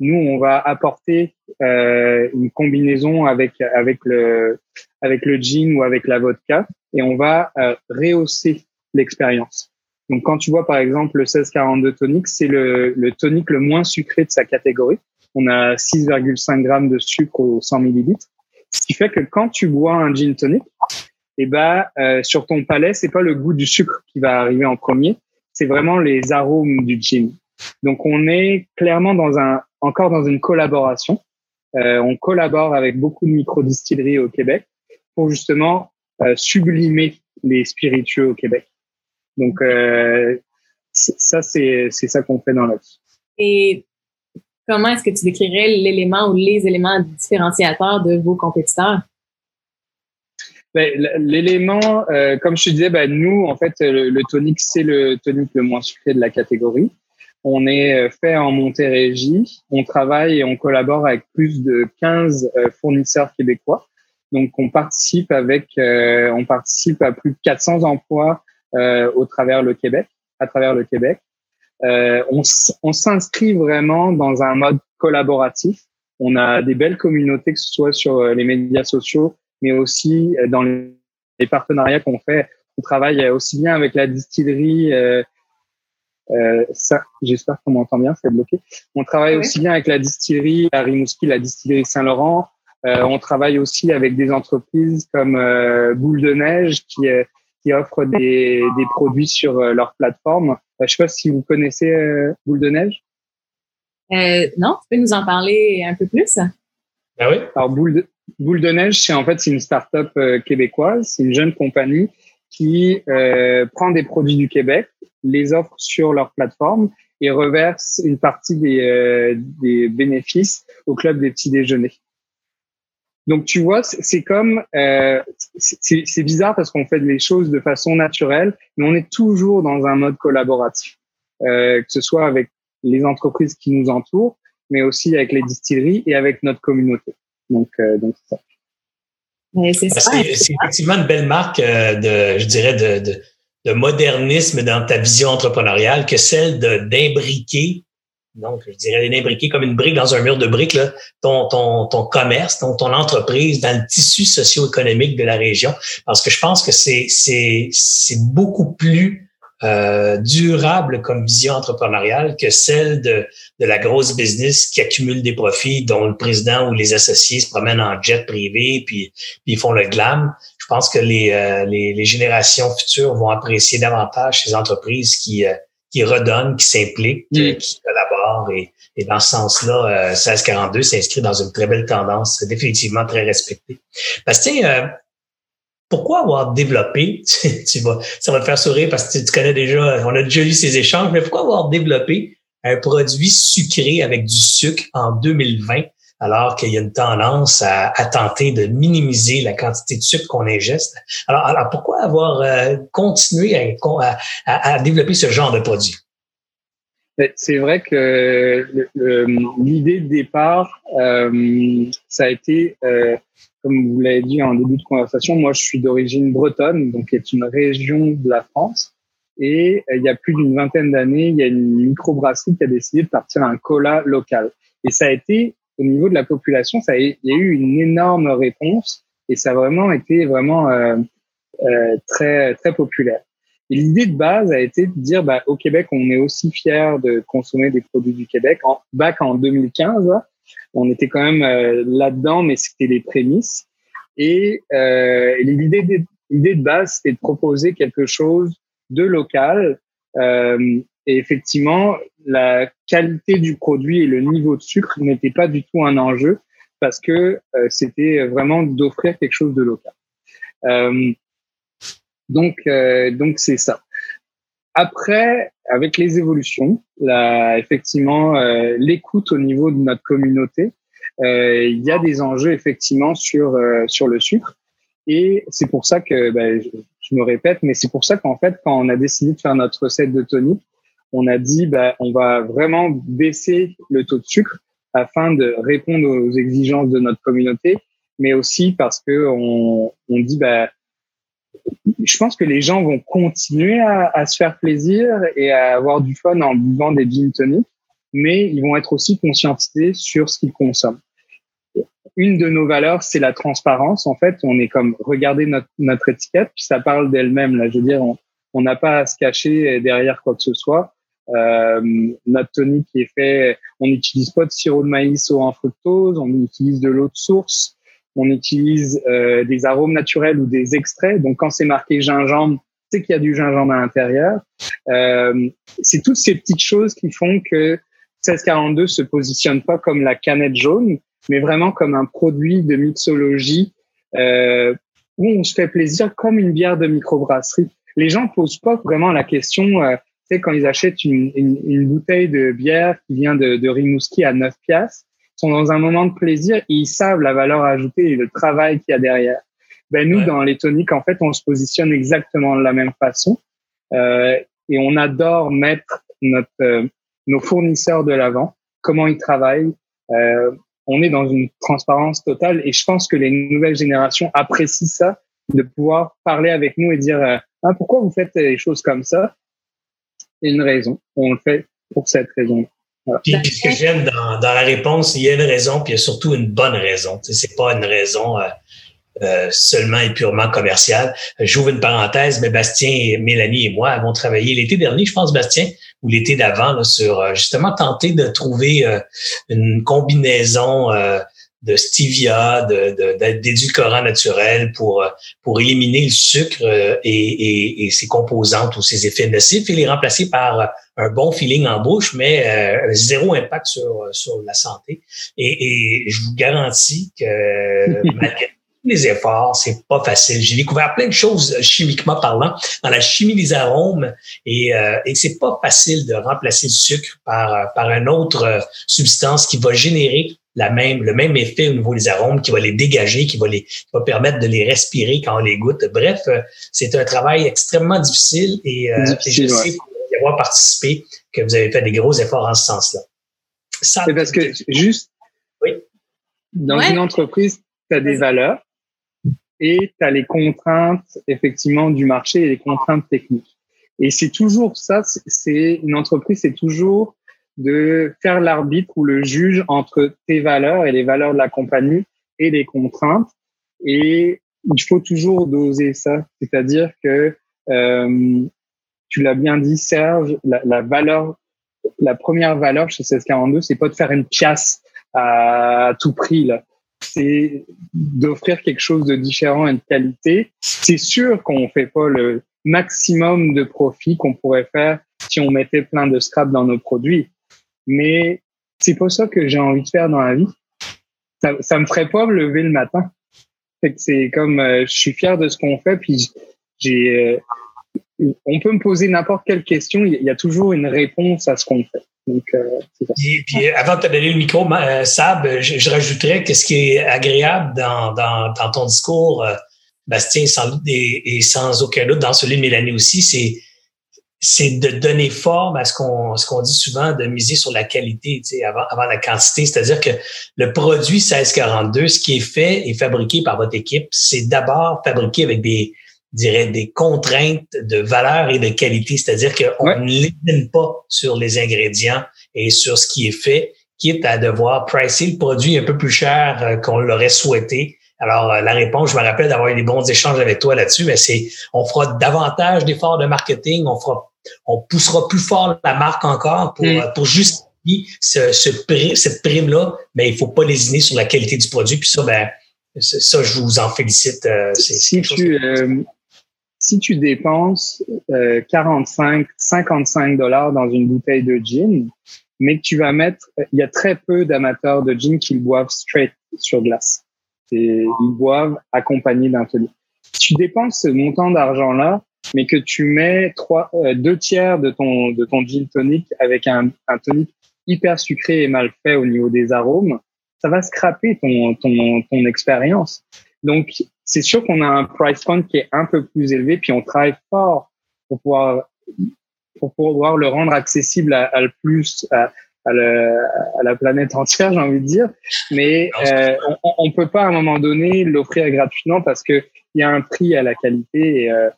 Nous, on va apporter euh, une combinaison avec avec le avec le gin ou avec la vodka et on va rehausser l'expérience. Donc, quand tu vois par exemple le 1642 tonic, c'est le, le tonic le moins sucré de sa catégorie. On a 6,5 grammes de sucre au 100 millilitres, ce qui fait que quand tu bois un gin tonic, et eh ben euh, sur ton palais, c'est pas le goût du sucre qui va arriver en premier, c'est vraiment les arômes du gin. Donc on est clairement dans un encore dans une collaboration. Euh, on collabore avec beaucoup de micro-distilleries au Québec pour justement euh, sublimer les spiritueux au Québec. Donc euh, ça c'est ça qu'on fait dans la Et comment est-ce que tu décrirais l'élément ou les éléments différenciateurs de vos compétiteurs? L'élément, euh, comme je te disais, ben, nous, en fait, le, tonic, c'est le tonic le moins sucré de la catégorie. On est euh, fait en Montérégie. On travaille et on collabore avec plus de 15 euh, fournisseurs québécois. Donc, on participe avec, on participe à plus de 400 emplois au travers le Québec, à travers le Québec. on, on s'inscrit vraiment dans un mode collaboratif. On a des belles communautés, que ce soit sur les médias sociaux, mais aussi euh, dans les partenariats qu'on fait. On travaille aussi bien avec la distillerie. Euh, euh, ça, j'espère qu'on m'entend bien, c'est bloqué. On travaille aussi bien avec la distillerie, la Rimouski, la distillerie Saint-Laurent. Euh, on travaille aussi avec des entreprises comme euh, Boule de Neige qui, euh, qui offrent des, des produits sur leur plateforme. je sais pas si vous connaissez Boule de Neige. non, tu peux nous en parler un peu plus? Ah oui. Alors Boule de, Boule de Neige, c'est en fait c'est une start-up euh, québécoise, c'est une jeune compagnie qui euh, prend des produits du Québec, les offre sur leur plateforme et reverse une partie des, euh, des bénéfices au club des petits déjeuners. Donc tu vois, c'est comme euh, c'est bizarre parce qu'on fait les choses de façon naturelle, mais on est toujours dans un mode collaboratif, euh, que ce soit avec les entreprises qui nous entourent, mais aussi avec les distilleries et avec notre communauté. Donc, euh, donc c'est ça. C'est effectivement une belle marque euh, de, je dirais, de, de, de, modernisme dans ta vision entrepreneuriale que celle d'imbriquer, donc je dirais d'imbriquer comme une brique dans un mur de briques, là, ton, ton, ton commerce, ton, ton entreprise dans le tissu socio-économique de la région. Parce que je pense que c'est beaucoup plus euh, durable comme vision entrepreneuriale que celle de, de la grosse business qui accumule des profits, dont le président ou les associés se promènent en jet privé puis, puis ils font le glam. Je pense que les, euh, les, les, générations futures vont apprécier davantage ces entreprises qui, euh, qui redonnent, qui s'impliquent, mm. qui collaborent et, et dans ce sens-là, 1642 s'inscrit dans une très belle tendance, définitivement très respectée. Parce que, pourquoi avoir développé, tu, ça va te faire sourire parce que tu, connais déjà, on a déjà eu ces échanges, mais pourquoi avoir développé un produit sucré avec du sucre en 2020 alors qu'il y a une tendance à, tenter de minimiser la quantité de sucre qu'on ingeste? Alors, pourquoi avoir euh, continué à, à, développer ce genre de produit? C'est vrai que l'idée de départ, euh, ça a été euh, comme vous l'avez dit en début de conversation, moi je suis d'origine bretonne, donc qui est une région de la France. Et euh, il y a plus d'une vingtaine d'années, il y a une microbrasserie qui a décidé de partir à un cola local. Et ça a été, au niveau de la population, ça il y a eu une énorme réponse et ça a vraiment été vraiment euh, euh, très très populaire. Et l'idée de base a été de dire, bah, au Québec, on est aussi fier de consommer des produits du Québec. En bac en 2015, on était quand même euh, là-dedans, mais c'était les prémices. Et, euh, l'idée de, base, c'était de proposer quelque chose de local. Euh, et effectivement, la qualité du produit et le niveau de sucre n'était pas du tout un enjeu parce que euh, c'était vraiment d'offrir quelque chose de local. Euh, donc, euh, donc c'est ça. Après, avec les évolutions, là, effectivement, euh, l'écoute au niveau de notre communauté, euh, il y a des enjeux effectivement sur euh, sur le sucre. Et c'est pour ça que, ben, je, me répète, mais c'est pour ça qu'en fait, quand on a décidé de faire notre recette de tonic, on a dit, ben, on va vraiment baisser le taux de sucre afin de répondre aux exigences de notre communauté, mais aussi parce que on, on dit, ben, je pense que les gens vont continuer à, se faire plaisir et à avoir du fun en buvant des gin tonic. mais ils vont être aussi conscientisés sur ce qu'ils consomment. Une de nos valeurs, c'est la transparence. En fait, on est comme regarder notre, notre étiquette, puis ça parle d'elle-même. Là, je veux dire, on n'a pas à se cacher derrière quoi que ce soit. Euh, notre tonique est fait, on n'utilise pas de sirop de maïs ou en fructose, on utilise de l'eau de source, on utilise euh, des arômes naturels ou des extraits. Donc quand c'est marqué gingembre, c'est qu'il y a du gingembre à l'intérieur. Euh, c'est toutes ces petites choses qui font que 1642 se positionne pas comme la canette jaune, mais vraiment comme un produit de mixologie euh, où on se fait plaisir comme une bière de microbrasserie. Les gens posent pas vraiment la question, euh, tu sais, quand ils achètent une, une, une, bouteille de bière qui vient de, de Rimouski à 9 piastres, sont dans un moment de plaisir et ils savent la valeur ajoutée et le travail qu'il y a derrière. Ben nous, dans les toniques, en fait, on se positionne exactement de la même façon euh, et on adore mettre notre euh, nos fournisseurs de l'avant, comment ils travaillent. Euh, on est dans une transparence totale et je pense que les nouvelles générations apprécient ça, de pouvoir parler avec nous et dire ah, pourquoi vous faites les choses comme ça? Il y a une raison. On le fait pour cette raison. Puis, ce que j'aime dans, dans, la réponse, il y a une raison, puis il y a surtout une bonne raison. C'est pas une raison euh, euh, seulement et purement commerciale. J'ouvre une parenthèse, mais Bastien, Mélanie et moi avons travaillé l'été dernier, je pense, Bastien, ou l'été d'avant, sur euh, justement tenter de trouver une combinaison de stevia, de, d'édulcorant naturel pour, pour éliminer le sucre et, et, et, ses composantes ou ses effets nocifs et les remplacer par un bon feeling en bouche, mais euh, zéro impact sur, sur la santé. Et, et je vous garantis que malgré tous les efforts, c'est pas facile. J'ai découvert plein de choses chimiquement parlant dans la chimie des arômes et, euh, et c'est pas facile de remplacer le sucre par, par une autre substance qui va générer la même, le même effet au niveau des arômes, qui va les dégager, qui va les, qui va permettre de les respirer quand on les goûte. Bref, euh, c'est un travail extrêmement difficile et, euh, je sais y avoir participé que vous avez fait des gros efforts en ce sens-là. C'est parce que juste, oui. dans une entreprise, tu as des valeurs et tu as les contraintes effectivement du marché et les contraintes techniques. Et c'est toujours ça, c'est une entreprise, c'est toujours de faire l'arbitre ou le juge entre tes valeurs et les valeurs de la compagnie et les contraintes. Et il faut toujours doser ça. C'est-à-dire que, euh, tu l'as bien dit, Serge, la, la, valeur, la première valeur chez 1642, c'est pas de faire une pièce à tout prix, là. C'est d'offrir quelque chose de différent et de qualité. C'est sûr qu'on fait pas le maximum de profit qu'on pourrait faire si on mettait plein de scrap dans nos produits mais c'est pas ça que j'ai envie de faire dans la vie. Ça, ça me ferait pas me lever le matin. c'est comme, euh, je suis fier de ce qu'on fait, puis j'ai, euh, on peut me poser n'importe quelle question, il y a toujours une réponse à ce qu'on fait. Donc, euh, puis, puis, avant de te donner le micro, Sab, je, je, rajouterais que ce qui est agréable dans, dans, dans ton discours, Bastien, sans et, et, sans aucun doute dans celui de Mélanie aussi, c'est c'est de donner forme à ce qu'on ce qu'on dit souvent de miser sur la qualité avant avant la quantité. C'est-à-dire que le produit 1642 ce qui est fait et fabriqué par votre équipe c'est d'abord fabriqué avec des dirais des contraintes de valeur et de qualité. C'est-à-dire qu'on ne l'élimine pas sur les ingrédients et sur ce qui est fait quitte à devoir pricer le produit un peu plus cher euh, qu'on l'aurait souhaité. Alors, euh, la réponse, je me rappelle d'avoir eu des bons échanges avec toi là-dessus, mais c'est on fera davantage d'efforts de marketing, on fera on poussera plus fort la marque encore pour, mm. euh, pour justifier ce, ce cette prime-là, mais il faut pas lésiner sur la qualité du produit. Puis ça, ben, ça, je vous en félicite. Euh, si, tu, euh, si tu dépenses 45, 55 dollars dans une bouteille de gin, mais que tu vas mettre, il y a très peu d'amateurs de gin qui le boivent straight sur glace. Et ils boivent accompagnés d'un tonic. Si tu dépenses ce montant d'argent-là, mais que tu mets trois, euh, deux tiers de ton, de ton gin tonic avec un, un tonic hyper sucré et mal fait au niveau des arômes, ça va scraper ton, ton, ton expérience. Donc, c'est sûr qu'on a un price point qui est un peu plus élevé, puis on travaille fort pour pouvoir, pour pouvoir le rendre accessible à, le plus, à, à, à, la planète entière, j'ai envie de dire. Mais euh, on, on peut pas à un moment donné l'offrir gratuitement parce que il y a un prix à la qualité. Et, euh,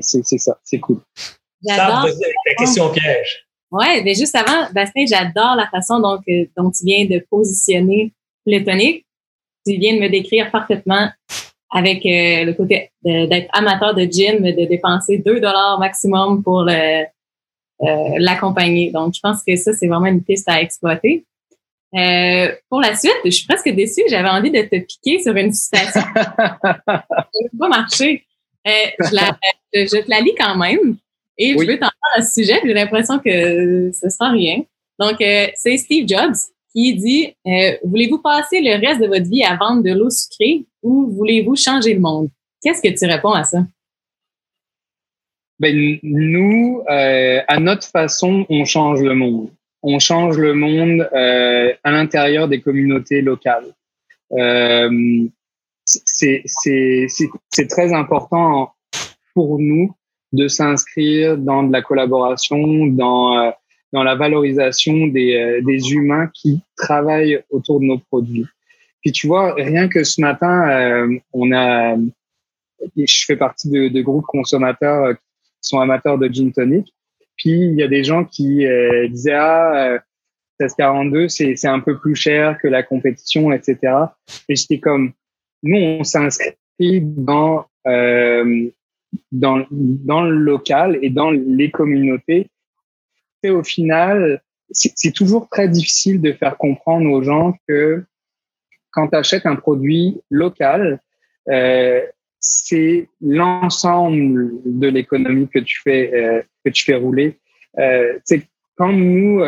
c'est ça, c'est cool. J'adore. la question piège. Ouais, mais juste avant, Bastien, j'adore la façon dont, dont tu viens de positionner le tonique. Tu viens de me décrire parfaitement avec euh, le côté d'être amateur de gym, de dépenser 2 dollars maximum pour le, euh, l'accompagner. Donc, je pense que ça, c'est vraiment une piste à exploiter. Euh, pour la suite, je suis presque déçue. J'avais envie de te piquer sur une citation. ça n'a pas marché. Euh, je, la, je, te la lis quand même. Et je veux t'entendre à ce sujet. J'ai l'impression que ce sera rien. Donc, euh, c'est Steve Jobs qui dit euh, Voulez-vous passer le reste de votre vie à vendre de l'eau sucrée ou voulez-vous changer le monde? Qu'est-ce que tu réponds à ça? Ben, Nous, euh, à notre façon, on change le monde. On change le monde euh, à l'intérieur des communautés locales. Euh, c'est très important pour nous de s'inscrire dans de la collaboration, dans euh, dans la valorisation des, euh, des humains qui travaillent autour de nos produits. Puis tu vois, rien que ce matin, euh, on a, je fais partie de, de groupes consommateurs euh, qui sont amateurs de gin tonic. Puis il y a des gens qui disaient ah 1642 c'est c'est un peu plus cher que la compétition etc. Et j'étais comme nous on s'inscrit dans euh, dans dans le local et dans les communautés au final, c'est toujours très difficile de faire comprendre aux gens que quand tu achètes un produit local, euh, c'est l'ensemble de l'économie que tu fais euh, que tu fais rouler. Euh, quand nous,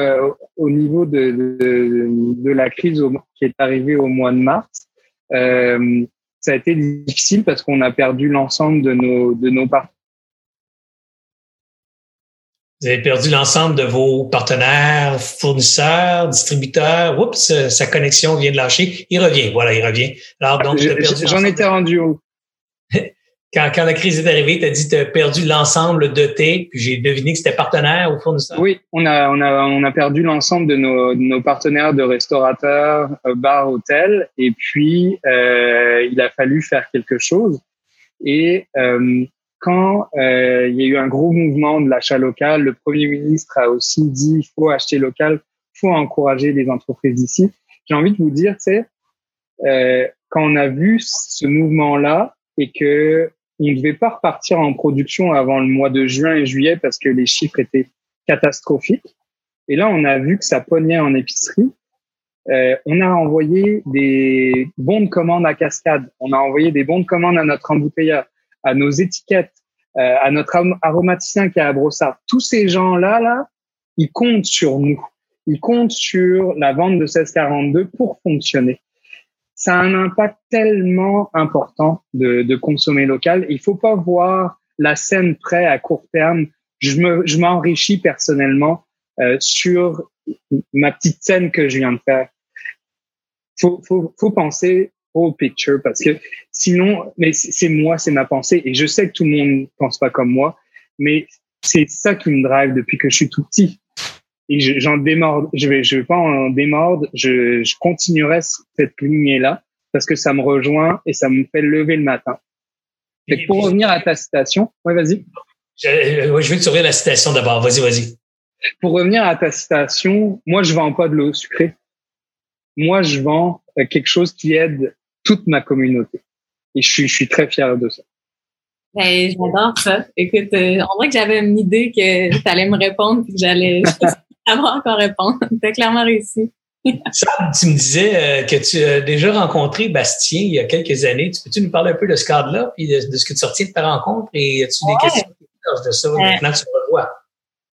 au niveau de, de, la crise qui est arrivée au mois de mars, euh, ça a été difficile parce qu'on a perdu l'ensemble de nos de nos partenaires vous avez perdu l'ensemble de vos partenaires, fournisseurs, distributeurs. Oups, sa connexion vient de lâcher. Il revient. Voilà, il revient. Alors, donc, J'en étais rendu où? Quand, la crise est arrivée, tu as dit que tu as perdu l'ensemble de tes, puis j'ai deviné que c'était partenaire ou fournisseur. Oui, on a, on a, on a perdu l'ensemble de nos, partenaires de restaurateurs, euh, bars, hôtels, et puis euh, il a fallu faire quelque chose. Et euh, quand il y a eu un gros mouvement de l'achat local, le Premier ministre a aussi dit il faut acheter local, faut encourager les entreprises d'ici. J'ai envie de vous dire, c'est euh, quand on a vu ce mouvement-là et que on ne devait pas repartir en production avant le mois de juin et juillet parce que les chiffres étaient catastrophiques. Et là, on a vu que ça pognait en épicerie. Euh, on a envoyé des bons de commande à cascade. On a envoyé des bons de commande à notre embouteilleur à nos étiquettes, euh, à notre aromaticien qui est à Brossard. Tous ces gens-là, là, ils comptent sur nous. Ils comptent sur la vente de 1642 pour fonctionner. Ça a un impact tellement important de, de consommer local. Il faut pas voir la scène près à court terme. Je me, je m'enrichis personnellement euh, sur ma petite scène que je viens de faire. Faut, faut, faut penser au picture parce que sinon, mais c'est moi, c'est ma pensée et je sais que tout le monde pense pas comme moi, mais c'est ça qui me drive depuis que je suis tout petit. Et j'en démorde, je vais, je vais pas en démordre, je, je continuerai cette lignée-là parce que ça me rejoint et ça me fait lever le matin. Et pour revenir à ta citation, ouais, vas-y. Je, euh, je vais te surveiller la citation d'abord. Vas-y, vas-y. Pour revenir à ta citation, moi, je vends pas de l'eau sucrée. Moi, je vends euh, quelque chose qui aide toute ma communauté. Et je suis, je suis très fier de ça. Ben, j'adore ça. Écoute, euh, on dirait que j'avais une idée que tu allais me répondre que j'allais avoir encore répondre. Tu as clairement réussi. Tu me disais euh, que tu as déjà rencontré Bastien il y a quelques années. Tu peux-tu nous parler un peu de ce cadre-là puis de, ce que tu retiens de ta rencontre? Et as-tu des questions de ça? Euh, maintenant que tu revois?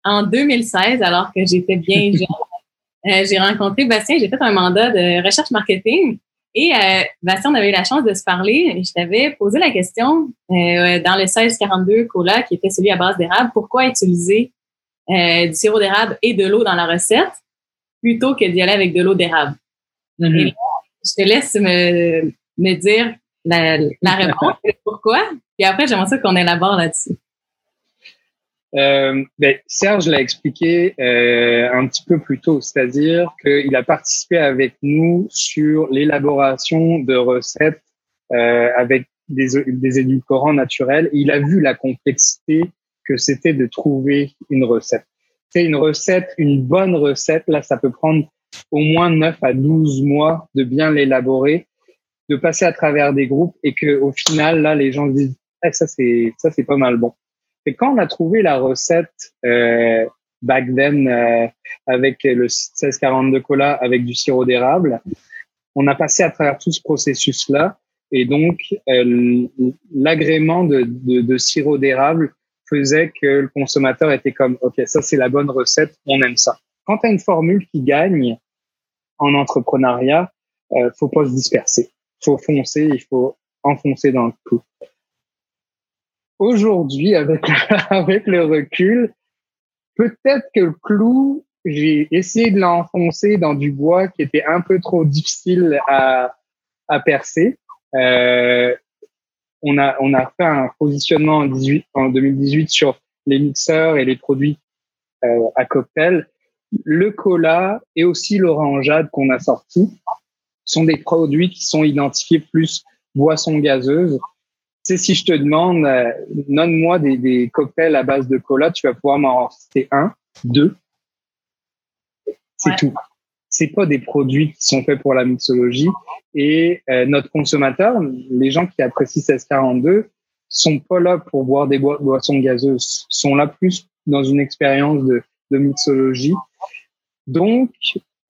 En 2016, alors que j'étais bien jeune, j'ai rencontré Bastien. J'ai fait un mandat de recherche marketing et euh, Bastien, on avait eu la chance de se parler et je t'avais posé la question euh, dans le 1642 cola, qui était celui à base d'érable, pourquoi utiliser euh, du sirop d'érable et de l'eau dans la recette plutôt que d'y aller avec de l'eau d'érable? Mm-hmm. je te laisse me, me dire la, la réponse, pourquoi. Puis après, j'aimerais ça qu'on élabore là-dessus. Euh, ben, Serge l'a expliqué euh, un petit peu plus tôt, c'est-à-dire qu'il a participé avec nous sur l'élaboration de recettes euh, avec des, des édulcorants naturels. Il a vu la complexité que c'était de trouver une recette. C'est une recette, une bonne recette. Là, ça peut prendre au moins 9 à 12 mois de bien l'élaborer, de passer à travers des groupes et que au final, là, les gens disent, eh, ça, c'est, ça, c'est pas mal bon. Et quand on a trouvé la recette, euh, back then, euh, avec le 1642 cola avec du sirop d'érable, on a passé à travers tout ce processus-là. Et donc, euh, l'agrément de, sirop d'érable faisait que le consommateur était comme, OK, ça c'est la bonne recette, on aime ça. Quand tu une formule qui gagne en entrepreneuriat, euh, faut pas se disperser. faut foncer, il faut enfoncer dans le clou. Aujourd'hui, avec, avec le recul, peut-être que le clou, j'ai essayé de l'enfoncer dans du bois qui était un peu trop difficile à, à percer. Euh, on a, on a fait un positionnement en, 18, en 2018 sur les mixeurs et les produits euh, à cocktail. Le cola et aussi l'orangeade qu'on a sorti sont des produits qui sont identifiés plus boissons gazeuses. Tu si je te demande, euh, donne-moi des, des cocktails à base de cola, tu vas pouvoir m'en citer un, deux. C'est tout. C'est pas des produits qui sont faits pour la mixologie. Et euh, notre consommateur, les gens qui apprécient 1642, sont pas là pour boire des boissons gazeuses, sont là plus dans une expérience de, mixologie. Donc,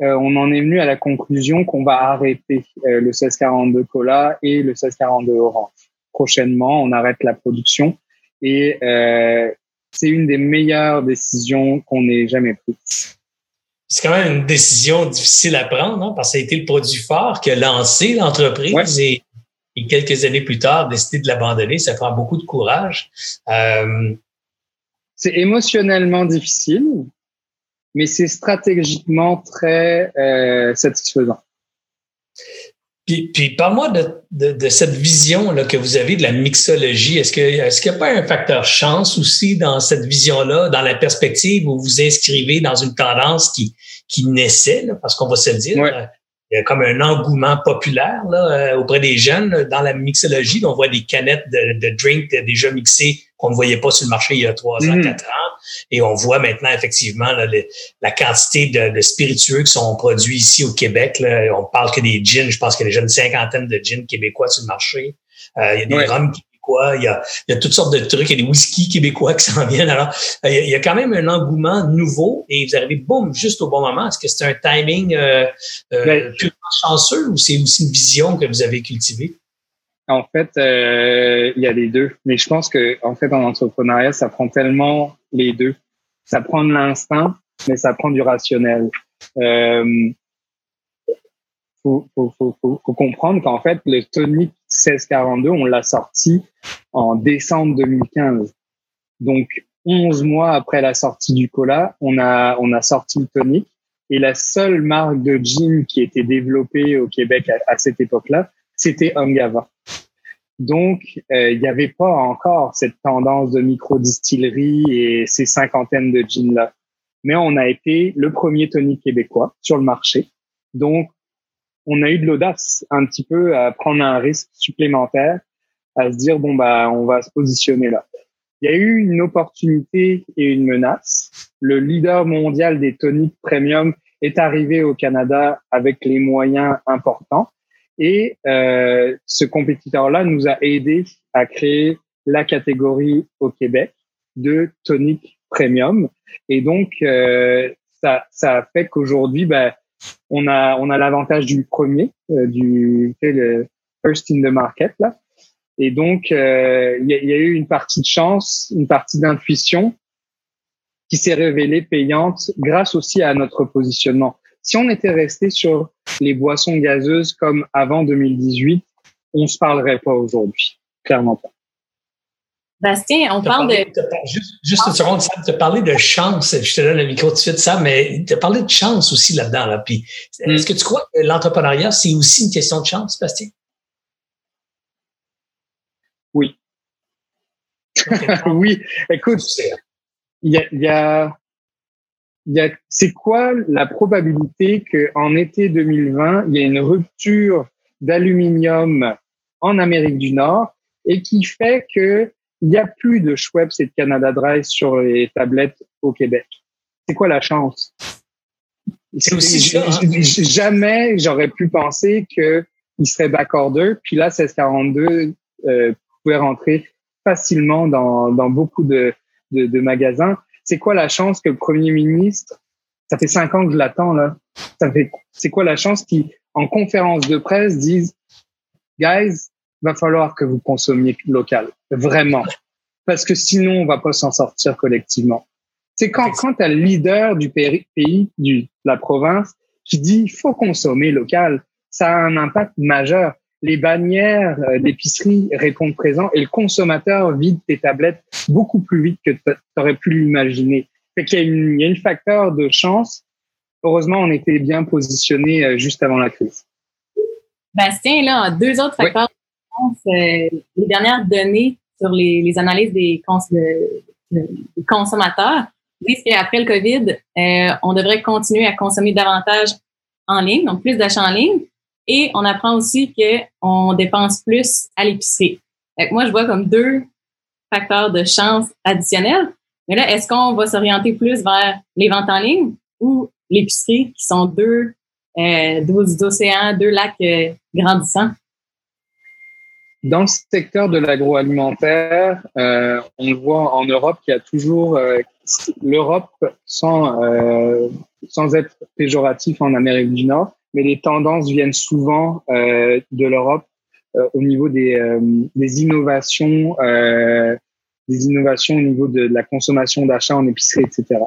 euh, on en est venu à la conclusion qu'on va arrêter euh, le 1642 cola et le 1642 orange. Prochainement, on arrête la production et c'est une des meilleures décisions qu'on ait jamais prises c'est quand même une décision difficile à prendre, hein, parce que ça a été le produit fort qui a lancé l'entreprise et, quelques années plus tard, décider de l'abandonner. Ça prend beaucoup de courage. Euh, c'est émotionnellement difficile, mais c'est stratégiquement très euh, satisfaisant. Puis, puis parle-moi de, de, de, cette vision là, que vous avez de la mixologie. Est-ce qu'il n'y a pas un facteur chance aussi dans cette vision-là, dans la perspective où vous inscrivez dans une tendance qui, qui naissait, là, parce qu'on va se le dire, il y a comme un engouement populaire là, euh, auprès des jeunes dans la mixologie. On voit des canettes de, de drink déjà mixées qu'on ne voyait pas sur le marché il y a trois ans, mhm. quatre ans. Et on voit maintenant effectivement la quantité de, spiritueux qui sont produits ici au Québec. Là. On parle que des gins. Je pense qu'il y a déjà une cinquantaine de gins québécois sur le marché. Euh, il y a des rums québécois. Il y, a, il y a toutes sortes de trucs. Il y a des whisky québécois qui s'en viennent. Alors, euh, il y, a, quand même un engouement nouveau et vous arrivez, boum, juste au bon moment. Est-ce que c'est un timing euh, euh ben, chanceux ou c'est aussi une vision que vous avez cultivée? En fait, euh, il y a les deux. Mais je pense que en fait, en entrepreneuriat, ça prend tellement les deux. Ça prend de l'instinct, mais ça prend du rationnel. Euh, faut, faut, faut, faut, comprendre qu'en fait, le tonic 1642, on l'a sorti en décembre 2015. Donc, 11 mois après la sortie du cola, on a, on a sorti le tonic. Et la seule marque de gin qui était développée au Québec à, à cette époque-là, c'était Angava. Donc, euh, il n'y avait pas encore cette tendance de micro-distillerie et ces cinquantaines de gins-là. Mais on a été le premier tonic québécois sur le marché. Donc, on a eu de l'audace un petit peu à prendre un risque supplémentaire, à se dire, bon, bah, on va se positionner là. Il y a eu une opportunité et une menace. Le leader mondial des toniques premium est arrivé au Canada avec les moyens importants. Et euh, ce compétiteur-là nous a aidé à créer la catégorie au Québec de tonic premium. Et donc, euh, ça, ça fait qu'aujourd'hui, ben, on a, on a l'avantage du premier, euh, du le first in the market là. Et donc, euh, il y, y, a, eu une partie de chance, une partie d'intuition qui s'est révélée payante grâce aussi à notre positionnement. Si on était resté sur les boissons gazeuses comme avant 2018, on se parlerait pas aujourd'hui. Clairement pas. Bastien, on parle de. Juste, une seconde, Sam, tu as parlé de chance. Je te donne le micro tout de suite, Sam, mais tu as parlé de chance aussi là-dedans. Là. Puis, mm. est-ce que tu crois que l'entrepreneuriat, c'est aussi une question de chance, Bastien? Oui. oui. Écoute, il y a, y a c'est quoi la probabilité qu'en été 2020, il y ait une rupture d'aluminium en Amérique du Nord et qui fait qu'il n'y a plus de Schweppes et de Canada Dry sur les tablettes au Québec? c'est quoi la chance? C'est aussi hein. Jamais j'aurais pu penser que il serait backorder. Puis là, 1642 euh, pouvait rentrer facilement dans, dans beaucoup de, de, de magasins. C'est quoi la chance que le premier ministre, ça fait cinq ans que je l'attends là, ça fait, c'est quoi la chance qu'il, en conférence de presse, dise, guys, va falloir que vous consommiez local, vraiment, parce que sinon on va pas s'en sortir collectivement. C'est quand quand as le leader du pays, du, de la province qui dit faut consommer local, ça a un impact majeur. Les bannières euh, d'épicerie répondent présent et le consommateur vide tes tablettes beaucoup plus vite que tu aurais pu l'imaginer. Fait qu'il y a une, il y a une facteur de chance. Heureusement, on était bien positionné euh, juste avant la crise. Bastien, là, deux autres facteurs de chance. Euh, les dernières données sur les, les analyses des, cons des consommateurs disent qu'après le COVID, euh, on devrait continuer à consommer davantage en ligne, donc plus d'achats en ligne. Et on apprend aussi qu'on dépense plus à l'épicerie. Moi, je vois comme deux facteurs de chance additionnels. Mais là, est-ce qu'on va s'orienter plus vers les ventes en ligne ou l'épicerie, qui sont deux, deux océans, deux lacs euh, grandissants? Dans le secteur de l'agroalimentaire, euh, on voit en Europe qu'il y a toujours euh, l'Europe sans sans être péjoratif en Amérique du Nord, mais les tendances viennent souvent euh, de l'Europe euh, au niveau des, euh, des innovations, des innovations au niveau de, la consommation d'achat en épicerie, etc.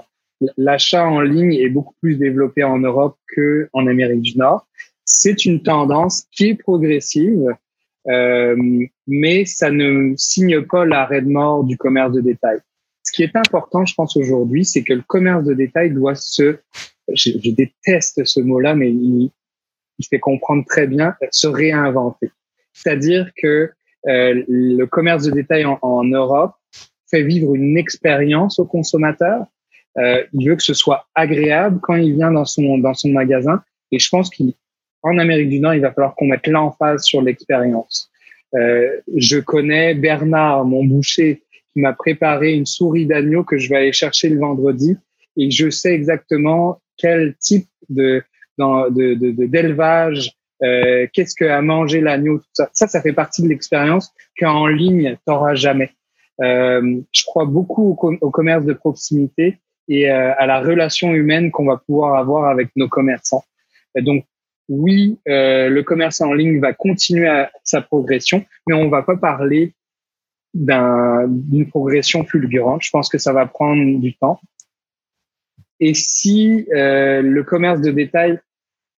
L'achat en ligne est beaucoup plus développé en Europe que en Amérique du Nord. C'est une tendance qui est progressive, mais ça ne signe pas l'arrêt de mort du commerce de détail. Ce qui est important, je pense aujourd'hui, c'est que le commerce de détail doit se, je, déteste ce mot-là, mais il, fait comprendre très bien, se réinventer. C'est-à-dire que euh, le commerce de détail en, en, Europe fait vivre une expérience au consommateur. Euh, il veut que ce soit agréable quand il vient dans son dans son magasin. Et je pense qu'en Amérique du Nord, il va falloir qu'on mette l'emphase sur l'expérience. Euh, je connais Bernard, mon boucher, qui m'a préparé une souris d'agneau que je vais aller chercher le vendredi, et je sais exactement quel type de d'élevage, euh, qu'est-ce que a mangé l'agneau, tout ça. Ça, ça fait partie de l'expérience qu'en ligne, t'auras jamais. Euh, je crois beaucoup au, commerce de proximité et euh, à la relation humaine qu'on va pouvoir avoir avec nos commerçants. Donc, oui, le commerce en ligne va continuer à sa progression, mais on va pas parler d'une progression fulgurante. Je pense que ça va prendre du temps. Et si euh, le commerce de détail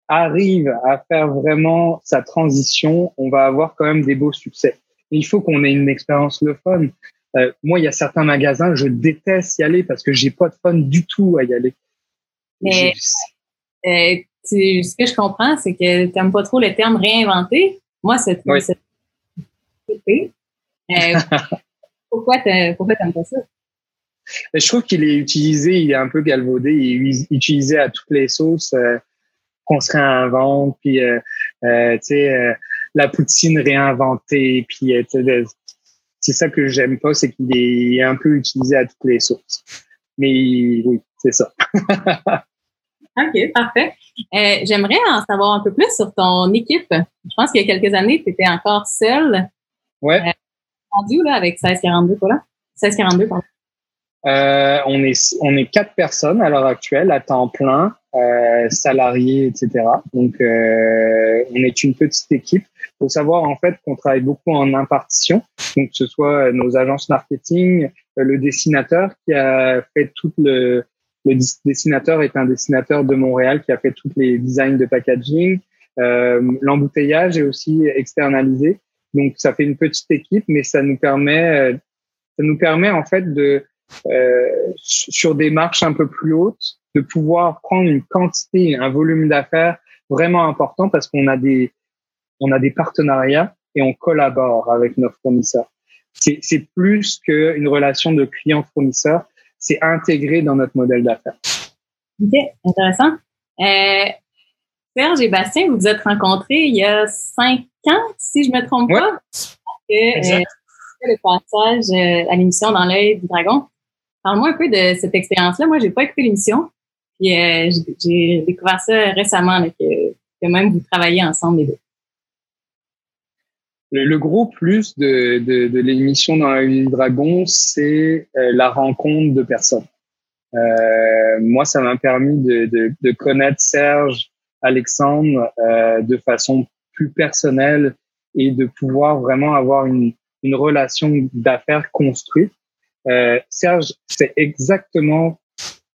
arrive à faire vraiment sa transition, on va avoir quand même des beaux succès. il faut qu'on ait une expérience le fun. Euh, moi, il y a certains magasins, je déteste y aller parce que j'ai pas de fun du tout à y aller. Mais euh, tu, ce que je comprends, c'est que tu n'aimes pas trop le terme réinventer. Moi, c'est oui. euh, pourquoi tu n'aimes pas ça? Je trouve qu'il est utilisé, il est un peu galvaudé, il est utilisé à toutes les sauces. Euh, qu'on se réinvente, puis euh, euh, tu sais, euh, la poutine réinventée, puis c'est ça que j'aime pas, c'est qu'il est un peu utilisé à toutes les sources. Mais oui, c'est ça. OK, parfait. J'aimerais en savoir un peu plus sur ton équipe. Je pense qu'il y a quelques années, tu étais encore seul. Ouais. rendu là avec 1642, quoi là? 1642, pardon. Euh, on est on est quatre personnes à l'heure actuelle à temps plein, euh, salariés, etc. Donc euh, on est une petite équipe. Faut savoir en fait qu'on travaille beaucoup en impartition, donc que ce soit nos agences marketing, euh, le dessinateur qui a fait tout le le dessinateur est un dessinateur de Montréal qui a fait tous les designs de packaging. Euh, L'embouteillage est aussi externalisé, donc ça fait une petite équipe, mais ça nous permet ça nous permet en fait de euh, sur des marches un peu plus hautes, de pouvoir prendre une quantité, un volume d'affaires vraiment important parce qu'on a des, on a des partenariats et on collabore avec nos fournisseurs. C'est plus qu'une relation de client-fournisseur, c'est intégré dans notre modèle d'affaires. OK, intéressant. Euh, Serge et Bastien, vous vous êtes rencontrés il y a cinq ans, si je me trompe pas. Que, euh, le passage euh, à l'émission dans l'œil du dragon. Parle-moi un peu de cette expérience-là. Moi, j'ai pas écouté l'émission. Puis euh, j'ai découvert ça récemment, que, que, même vous travaillez ensemble les deux. Le, gros plus de, de, de l'émission dans la vie dragon, c'est euh, la rencontre de personnes. Euh, moi, ça m'a permis de, de, de, connaître Serge, Alexandre euh, de façon plus personnelle et de pouvoir vraiment avoir une, une relation d'affaires construite. Euh, Serge, c'est exactement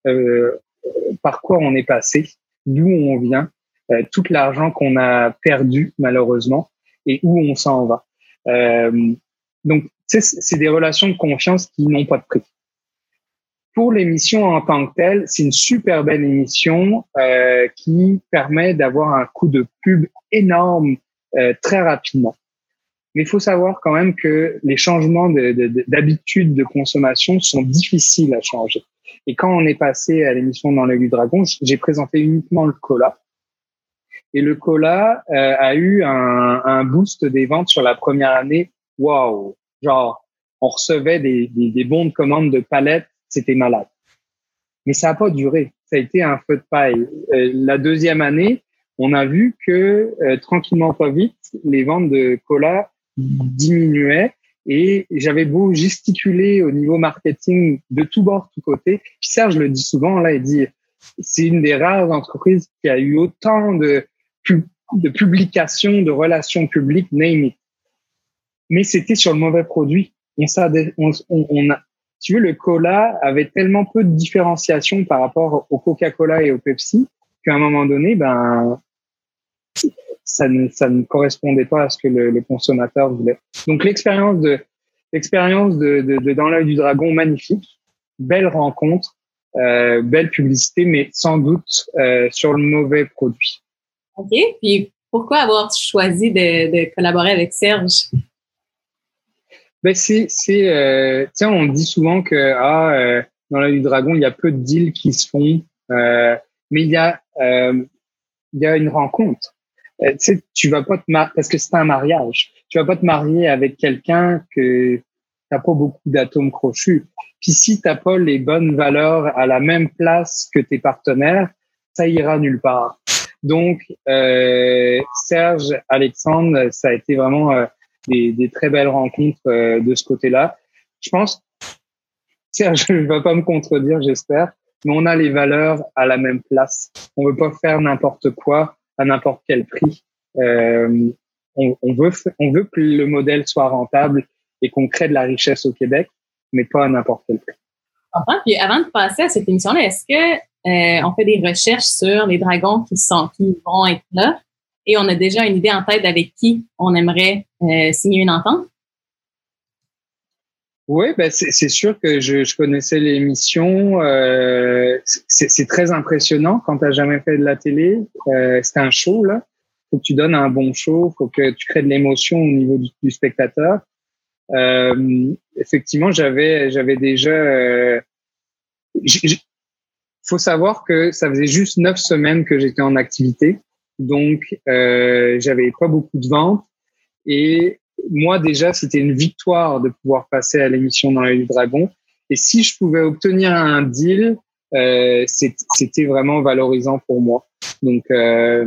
euh, par quoi on est passé, d'où on vient, euh, tout l'argent qu'on a perdu malheureusement et où on s'en va. Euh, donc, c'est des relations de confiance qui n'ont pas de prix. Pour l'émission en tant que telle, c'est une super belle émission euh, qui permet d'avoir un coup de pub énorme euh, très rapidement. Mais il faut savoir quand même que les changements d'habitude de, consommation sont difficiles à changer. Et quand on est passé à l'émission dans l'œil du dragon, j'ai présenté uniquement le cola. Et le cola euh, a eu un, un, boost des ventes sur la première année. Waouh Genre, on recevait des, des, des, bons de commande de palettes, c'était malade. Mais ça n'a pas duré. Ça a été un feu de paille. Euh, la deuxième année, on a vu que euh, tranquillement, pas vite, les ventes de cola diminuaient et j'avais beau gesticuler au niveau marketing de tout bord, tout côté. Puis Serge le dit souvent, là, il dit, c'est une des rares entreprises qui a eu autant de, de publications, de relations publiques, name it. Mais c'était sur le mauvais produit. On, on, on a, tu veux, le cola avait tellement peu de différenciation par rapport au Coca-Cola et au Pepsi qu'à un moment donné, ben, ça ne, ça ne correspondait pas à ce que le, le consommateur voulait. Donc l'expérience de l'expérience de, de, de, dans l'œil du dragon magnifique, belle rencontre, euh, belle publicité, mais sans doute euh, sur le mauvais produit. Ok. Puis pourquoi avoir choisi de, de collaborer avec Serge? Ben c'est c'est euh, tiens on dit souvent que ah dans l'œil du dragon il y a peu de deals qui se font, mais il y a il y a une rencontre. Euh, tu vas pas te parce que c'est un mariage. Tu vas pas te marier avec quelqu'un que t'as pas beaucoup d'atomes crochus. Puis si t'as pas les bonnes valeurs à la même place que tes partenaires, ça ira nulle part. Donc euh, Serge, Alexandre, ça a été vraiment euh, des, des, très belles rencontres euh, de ce côté-là. Je pense, Serge ne va pas me contredire, j'espère, mais on a les valeurs à la même place. On veut pas faire n'importe quoi à n'importe quel prix. Euh, on, on, veut, on veut que le modèle soit rentable et qu'on crée de la richesse au Québec, mais pas à n'importe quel prix. Enfin, puis avant de passer à cette émission-là, est-ce que euh, on fait des recherches sur les dragons qui sont qui vont être là? Et on a déjà une idée en tête avec qui on aimerait euh, signer une entente? Oui, ben c'est sûr que je, je connaissais l'émission. Euh, c'est très impressionnant quand tu n'as jamais fait de la télé. Euh, c'est un show, là. faut que tu donnes un bon show, faut que tu crées de l'émotion au niveau du, du spectateur. Euh, effectivement, j'avais j'avais déjà... Euh, faut savoir que ça faisait juste neuf semaines que j'étais en activité. Donc, euh, j'avais pas beaucoup de ventes. Et moi déjà, c'était une victoire de pouvoir passer à l'émission dans l'œil du dragon. Et si je pouvais obtenir un deal, euh, c'était vraiment valorisant pour moi. Donc, euh,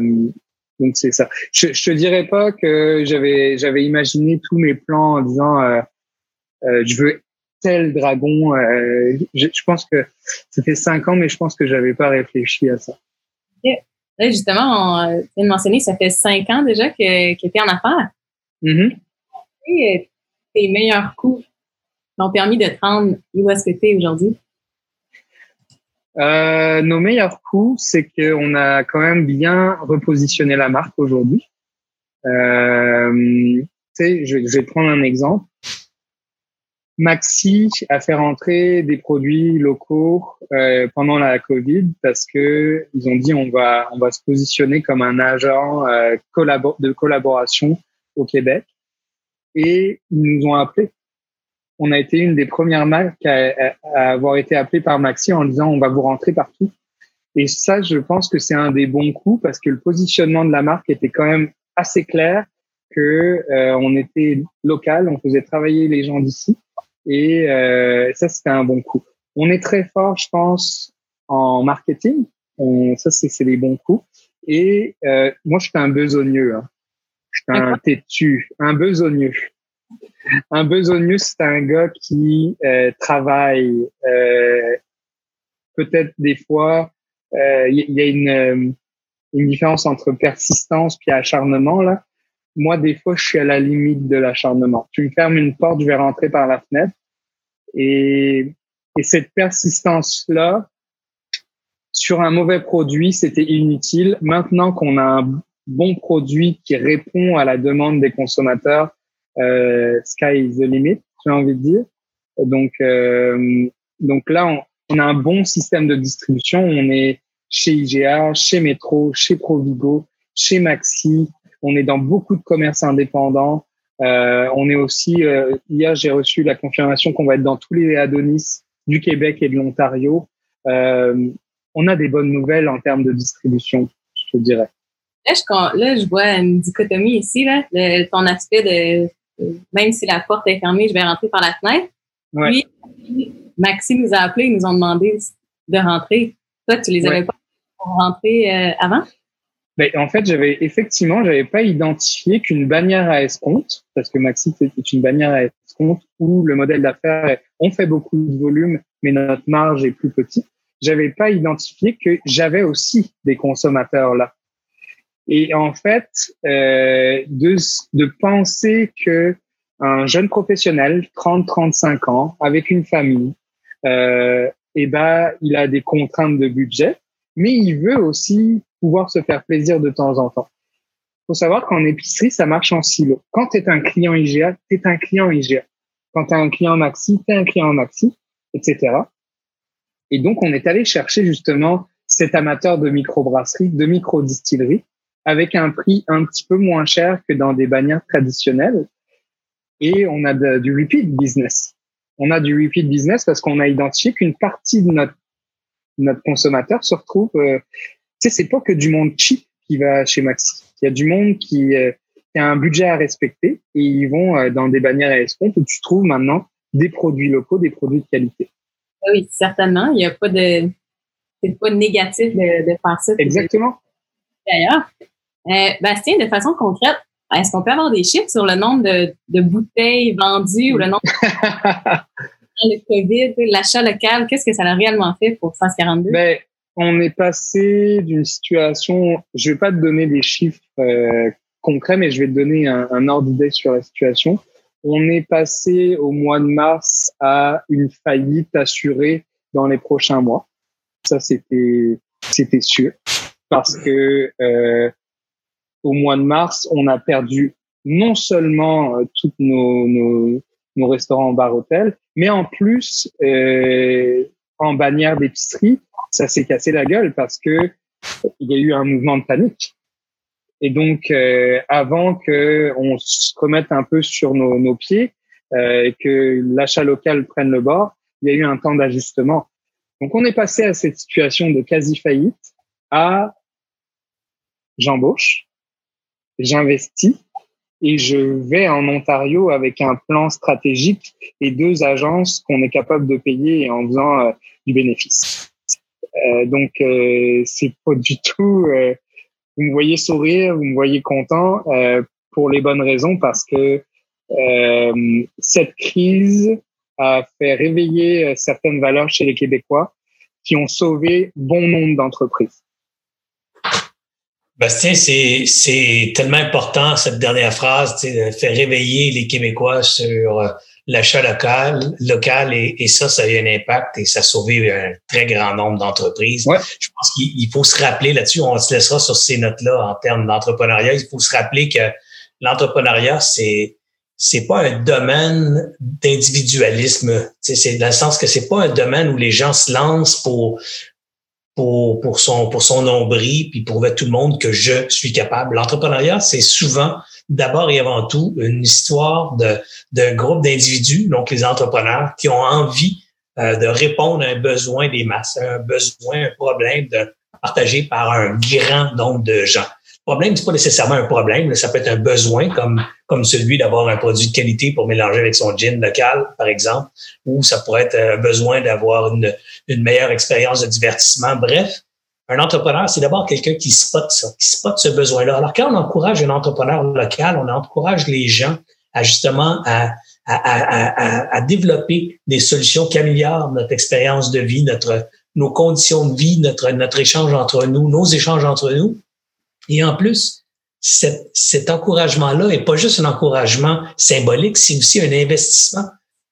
donc c'est ça. Je, je te dirais pas que j'avais j'avais imaginé tous mes plans en disant euh, euh je veux tel dragon. Euh, je, je, pense que ça fait cinq ans, mais je pense que j'avais pas réfléchi à ça. Là, justement, on vient de mentionner, ça fait cinq ans déjà que, que tu es en affaires. Mm-hmm. Euh, tes meilleurs coups t'ont permis de te rendre où est-ce que tu es aujourd'hui? Euh, nos meilleurs coups, c'est qu'on a quand même bien repositionné la marque aujourd'hui. Euh, je, je, vais prendre un exemple. Maxi a fait rentrer des produits locaux euh, pendant la Covid parce que ils ont dit on va on va se positionner comme un agent de collaboration au Québec et ils nous ont appelés. On a été une des premières marques à, à, avoir été appelées par Maxi en disant on va vous rentrer partout. Et ça, je pense que c'est un des bons coups parce que le positionnement de la marque était quand même assez clair que euh, on était local, on faisait travailler les gens d'ici et euh, ça c'était un bon coup. On est très fort, je pense, en marketing. On, ça, c'est des bons coups. Et euh, moi, je suis un besogneux. Hein. Un têtu, un besogneux. Un besogneux, c'est un gars qui euh, travaille euh, peut-être des fois. Il euh, y, a une, une différence entre persistance puis acharnement là. Moi, des fois, je suis à la limite de l'acharnement. Tu me fermes une porte, je vais rentrer par la fenêtre. Et, et cette persistance-là, sur un mauvais produit, c'était inutile. Maintenant qu'on a un bon produit qui répond à la demande des consommateurs, euh, sky is the limit, j'ai envie de dire. Donc, euh, donc là, on, a un bon système de distribution. On est chez IGA, chez Metro, chez Provigo, chez Maxi. On est dans beaucoup de commerces indépendants. Euh, on est aussi, euh, hier, j'ai reçu la confirmation qu'on va être dans tous les Adonis du Québec et de l'Ontario. Euh, on a des bonnes nouvelles en termes de distribution, je te dirais. Là, je, là, je vois une dichotomie ici, là, ton aspect de même si la porte est fermée, je vais rentrer par la fenêtre. Puis, Maxime nous a appelés, ils nous ont demandé de rentrer. Toi, tu les avais pas rentrer euh, avant? Ben, en fait, j'avais effectivement, j'avais pas identifié qu'une bannière à escompte, parce que Maxime c'est une bannière à escompte où le modèle d'affaires, on fait beaucoup de volume, mais notre marge est plus petite. J'avais pas identifié que j'avais aussi des consommateurs là. Et en fait, euh, de, de penser que un jeune professionnel, 30-35 ans, avec une famille, euh, eh ben, il a des contraintes de budget, mais il veut aussi pouvoir se faire plaisir de temps en temps. faut savoir qu'en épicerie, ça marche en silo. Quand tu es un client IGA, tu es un client IGA. Quand tu un client Maxi, tu un client Maxi, etc. Et donc, on est allé chercher justement cet amateur de microbrasserie, de microdistillerie, avec un prix un petit peu moins cher que dans des bannières traditionnelles. Et on a du repeat business. On a du repeat business parce qu'on a identifié qu'une partie de notre, notre consommateur se retrouve. Euh, tu sais, c'est pas que du monde cheap qui va chez Maxi. Il y a du monde qui, euh, a un budget à respecter et ils vont euh, dans des bannières à escompte où tu trouves maintenant des produits locaux, des produits de qualité. Oui, certainement. Il n'y a pas de, c'est pas négatif de, de faire ça. Exactement. D'ailleurs, euh, Bastien, de façon concrète, est-ce qu'on peut avoir des chiffres sur le nombre de, de bouteilles vendues ou le nombre de COVID, l'achat local, qu'est-ce que ça a réellement fait pour France 42? Ben, on est passé d'une situation, je vais pas te donner des chiffres euh, concrets, mais je vais te donner un, un ordre d'idée sur la situation. On est passé au mois de mars à une faillite assurée dans les prochains mois. Ça, c'était c'était sûr parce que euh, au mois de mars, on a perdu non seulement euh, tous nos, nos, nos, restaurants, bars, hôtels, mais en plus, euh, en bannière d'épicerie, ça s'est cassé la gueule parce que il y a eu un mouvement de panique. Et donc, euh, avant que on se remette un peu sur nos, nos pieds euh, et que l'achat local prenne le bord, il y a eu un temps d'ajustement. Donc, on est passé à cette situation de quasi faillite à j'embauche, j'investis et je vais en Ontario avec un plan stratégique et deux agences qu'on est capable de payer en faisant euh, du bénéfice. Euh, donc euh, c'est pas du tout. Euh, vous me voyez sourire, vous me voyez content euh, pour les bonnes raisons parce que cette crise a fait réveiller certaines valeurs chez les Québécois qui ont sauvé bon nombre d'entreprises. Bastien, c'est, c'est tellement important, cette dernière phrase, de faire réveiller les Québécois sur euh, l'achat local, local et, et, ça, ça a eu un impact et ça a sauvé un très grand nombre d'entreprises. Ouais. Je pense qu'il faut se rappeler là-dessus, on se laissera sur ces notes-là en termes d'entrepreneuriat. Il faut se rappeler que l'entrepreneuriat, c'est c'est pas un domaine d'individualisme. C'est dans le sens que c'est pas un domaine où les gens se lancent pour pour, pour, son, pour son nombril, puis prouver tout le monde que je suis capable. L'entrepreneuriat, c'est souvent, d'abord et avant tout, une histoire de, d'un groupe d'individus, donc les entrepreneurs, qui ont envie euh, de répondre à un besoin des masses, un besoin, un problème de, partagé par un grand nombre de gens. Le problème, c'est pas nécessairement un problème, ça peut être un besoin, comme comme celui d'avoir un produit de qualité pour mélanger avec son gin local, par exemple, ou ça pourrait être un besoin d'avoir une, une meilleure expérience de divertissement. Bref, un entrepreneur, c'est d'abord quelqu'un qui spot ça, qui spot ce besoin-là. Alors, quand on encourage un entrepreneur local, on encourage les gens à justement à, à, à, à développer des solutions qui améliorent notre expérience de vie, notre, nos conditions de vie, notre, notre échange entre nous, nos échanges entre nous. Et en plus, cet, cet encouragement-là est pas juste un encouragement symbolique, c'est aussi un investissement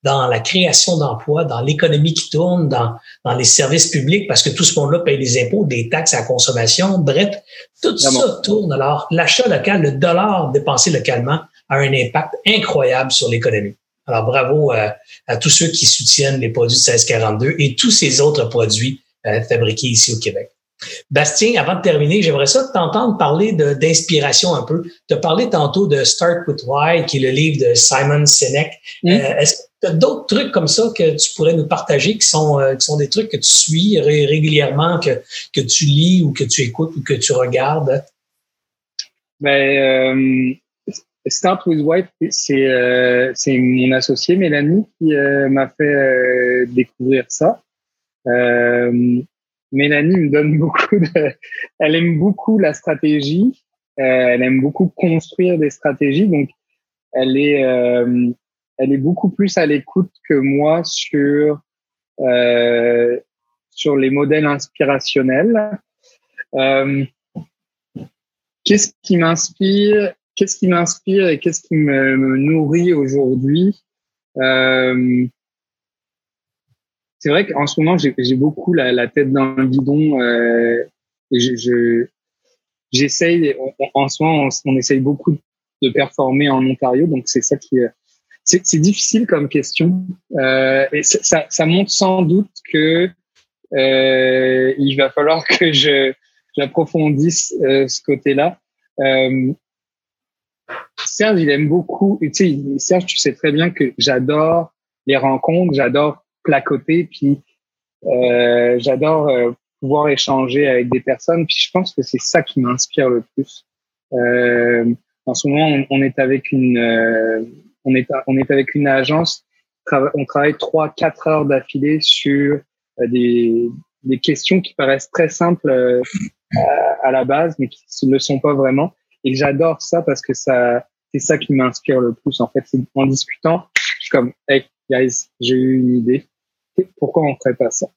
dans la création d'emplois, dans l'économie qui tourne, dans, dans les services publics, parce que tout ce monde-là paye des impôts, des taxes à consommation. Bref, tout ça tourne. Alors, l'achat local, le dollar dépensé localement a un impact incroyable sur l'économie. Alors, bravo à, à, tous ceux qui soutiennent les produits de 1642 et tous ces autres produits euh, fabriqués ici au Québec. Bastien, avant de terminer, j'aimerais ça t'entendre parler d'inspiration un peu. Tu as parlé tantôt de Start with Why, qui est le livre de Simon Sinek. Mm. Euh, est-ce que tu as d'autres trucs comme ça que tu pourrais nous partager qui sont, euh, qui sont des trucs que tu suis régulièrement, que, que tu lis ou que tu écoutes ou que tu regardes? Ben, euh, Start with Why, c'est c'est mon associé Mélanie qui m'a fait découvrir ça. Mélanie me donne beaucoup de, elle aime beaucoup la stratégie, euh, elle aime beaucoup construire des stratégies, donc elle est, euh, elle est beaucoup plus à l'écoute que moi sur euh, sur les modèles inspirationnels. Euh, qu'est-ce qui m'inspire Qu'est-ce qui m'inspire et qu'est-ce qui me, nourrit aujourd'hui? C'est vrai qu'en ce moment, j'ai beaucoup la, tête dans le guidon. Euh, j'essaye. en ce moment, on, essaye beaucoup de performer en Ontario, donc c'est ça qui. C'est difficile comme question. Euh, et ça, montre sans doute que euh, il va falloir que je j'approfondisse euh, ce côté-là. Euh, Serge, il beaucoup. Tu sais, Serge, tu sais très bien que j'adore les rencontres, j'adore placoter. Puis euh, j'adore euh, pouvoir échanger avec des personnes. Puis je pense que c'est ça qui m'inspire le plus. Euh, en ce moment, on, est avec une, on est, on est avec une agence. On travaille trois, quatre heures d'affilée sur des, questions qui paraissent très simples à, à, la base, mais qui ne le sont pas vraiment. Et j'adore ça parce que ça, c'est ça qui m'inspire le plus. En fait, c'est en discutant, je suis comme, hey guys, j'ai eu une idée pourquoi on ne ferait pas ça?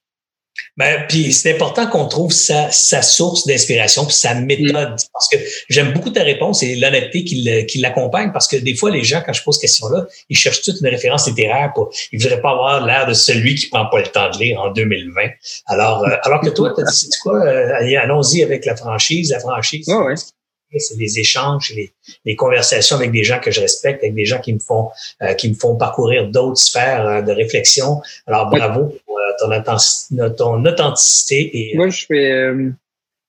Ben, puis c'est important qu'on trouve sa, sa source d'inspiration puis sa méthode. Mm. Parce que j'aime beaucoup ta réponse et l'honnêteté qui l'accompagne parce que des fois, les gens, quand je pose cette question-là, ils cherchent toute une référence littéraire pour, ils voudraient pas avoir l'air de celui qui prend pas le temps de lire en 2020. Alors, euh, alors que toi, tu as dit, c'est quoi, euh, allons-y avec la franchise, la franchise c'est les échanges, les, les, conversations avec des gens que je respecte, avec des gens qui me font euh, qui me font parcourir d'autres sphères euh, de réflexion. Alors bravo pour euh, ton, ton, authenticité. Et, Moi, je fais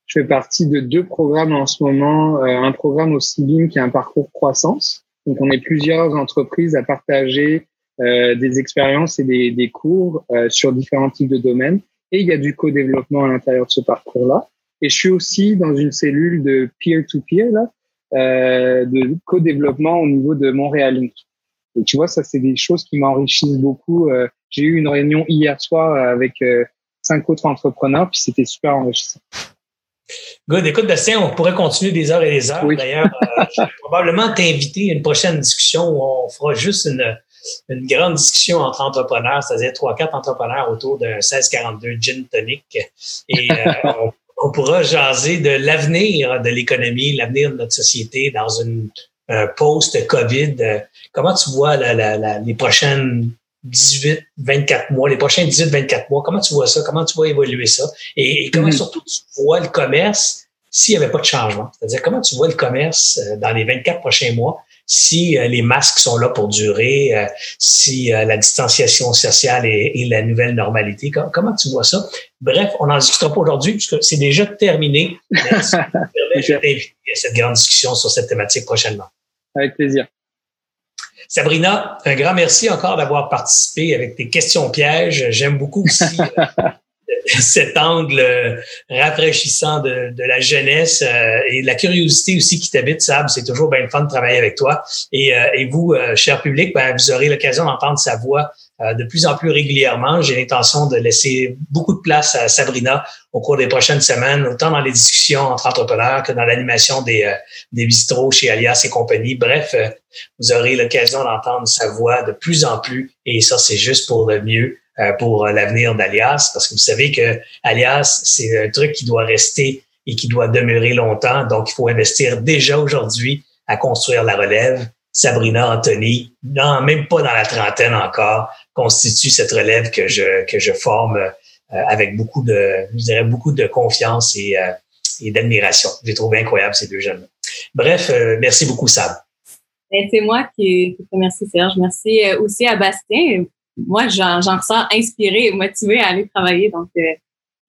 je fais partie de deux programmes en ce moment. un programme au CIBIM qui est un parcours croissance. Donc, on est plusieurs entreprises à partager des expériences et des, des cours sur différents types de domaines. Et il y a du co-développement à l'intérieur de ce parcours-là. Et je suis aussi dans une cellule de peer-to-peer, là, euh, de co-développement au niveau de Montréal Inc. Et tu vois, ça, c'est des choses qui m'enrichissent beaucoup. Euh, j'ai eu une réunion hier soir avec euh, cinq autres entrepreneurs, puis c'était super enrichissant. Good. Écoute, Bastien, on pourrait continuer des heures et des heures. D'ailleurs, je vais probablement t'inviter à une prochaine discussion où on fera juste une, une grande discussion entre entrepreneurs, c'est-à-dire trois, quatre entrepreneurs autour d'un 1642 gin tonic. Et on on pourra jaser de l'avenir de l'économie, l'avenir de notre société dans une post-COVID. Euh, comment tu vois les prochaines 18, 24 mois, les prochains 18, 24 mois, comment tu vois ça? Comment tu vois évoluer ça? Et, comment mm-hmm. surtout tu vois le commerce s'il n'y avait pas de changement? C'est-à-dire, comment tu vois le commerce euh, dans les 24 prochains mois? Si euh, les masques sont là pour durer, euh, si euh, la distanciation sociale est, la nouvelle normalité. comment tu vois ça? Bref, on n'en discutera pas aujourd'hui puisque c'est déjà terminé. Merci. Je vais à cette grande discussion sur cette thématique prochainement. Avec plaisir. Sabrina, un grand merci encore d'avoir participé avec tes questions pièges. J'aime beaucoup aussi cet angle rafraîchissant de, la jeunesse euh, et la curiosité aussi qui t'habite, Sab. C'est toujours bien fun de travailler avec toi. Et, euh, vous, euh, cher public, ben, vous aurez l'occasion d'entendre sa voix de plus en plus régulièrement. J'ai l'intention de laisser beaucoup de place à Sabrina au cours des prochaines semaines, autant dans les discussions entre entrepreneurs que dans l'animation des, des bistrots chez Alias et compagnie. Bref, vous aurez l'occasion d'entendre sa voix de plus en plus et ça, c'est juste pour le mieux euh, pour l'avenir d'Alias, parce que vous savez que Alias, c'est un truc qui doit rester et qui doit demeurer longtemps. Donc, il faut investir déjà aujourd'hui à construire la relève. Sabrina Anthony, non, même pas dans la trentaine encore, constitue cette relève que je, que je forme euh, avec beaucoup de, je dirais, beaucoup de confiance et, euh, et d'admiration. J'ai trouvé incroyable ces deux jeunes. Bref, merci beaucoup, Sab. Ben, c'est moi qui, te remercie, Serge. Merci aussi à Bastien moi, j'en ressens inspiré et motivé à aller travailler. Donc, euh,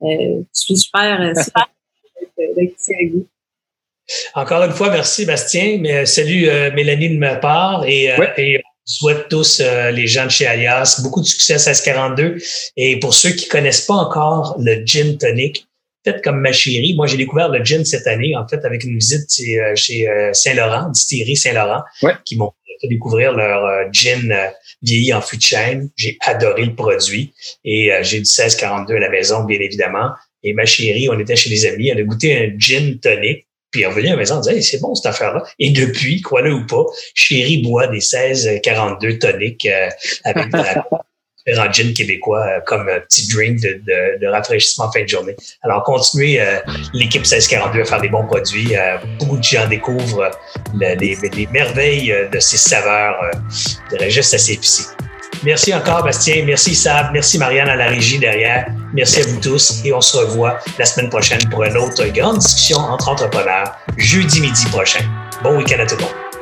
euh je suis super, euh, super d'être ici avec vous. Encore une fois, merci Bastien. Mais, salut euh, Mélanie de ma part et, et on souhaite tous les gens de chez Alias beaucoup de succès à 1642. Et pour ceux qui connaissent pas encore le gin tonic, peut-être comme ma chérie, moi j'ai découvert le gin cette année en fait avec une visite chez, Saint-Laurent, distillerie Saint-Laurent, qui m'ont fait découvrir leur gin vieilli en fût de chêne. J'ai adoré le produit et euh, j'ai du 1642 à la maison, bien évidemment. Et ma chérie, on était chez les amis, elle a goûté un gin tonic. Puis venait à la maison, on disait, c'est bon cette affaire-là. Et depuis, crois-le ou pas, chérie boit des 1642 toniques euh, avec de la jeans québécois euh, comme un petit drink de, de, de, rafraîchissement fin de journée. Alors, continuez euh, l'équipe 1642 à faire des bons produits. Euh, beaucoup de gens découvrent les, les, merveilles de ces saveurs, je dirais juste assez épicées. Merci encore, Bastien. Merci, Sab. Merci, Marianne, à la régie derrière. Merci à vous tous. Et on se revoit la semaine prochaine pour une autre grande discussion entre entrepreneurs, jeudi midi prochain. Bon week-end à tout le monde.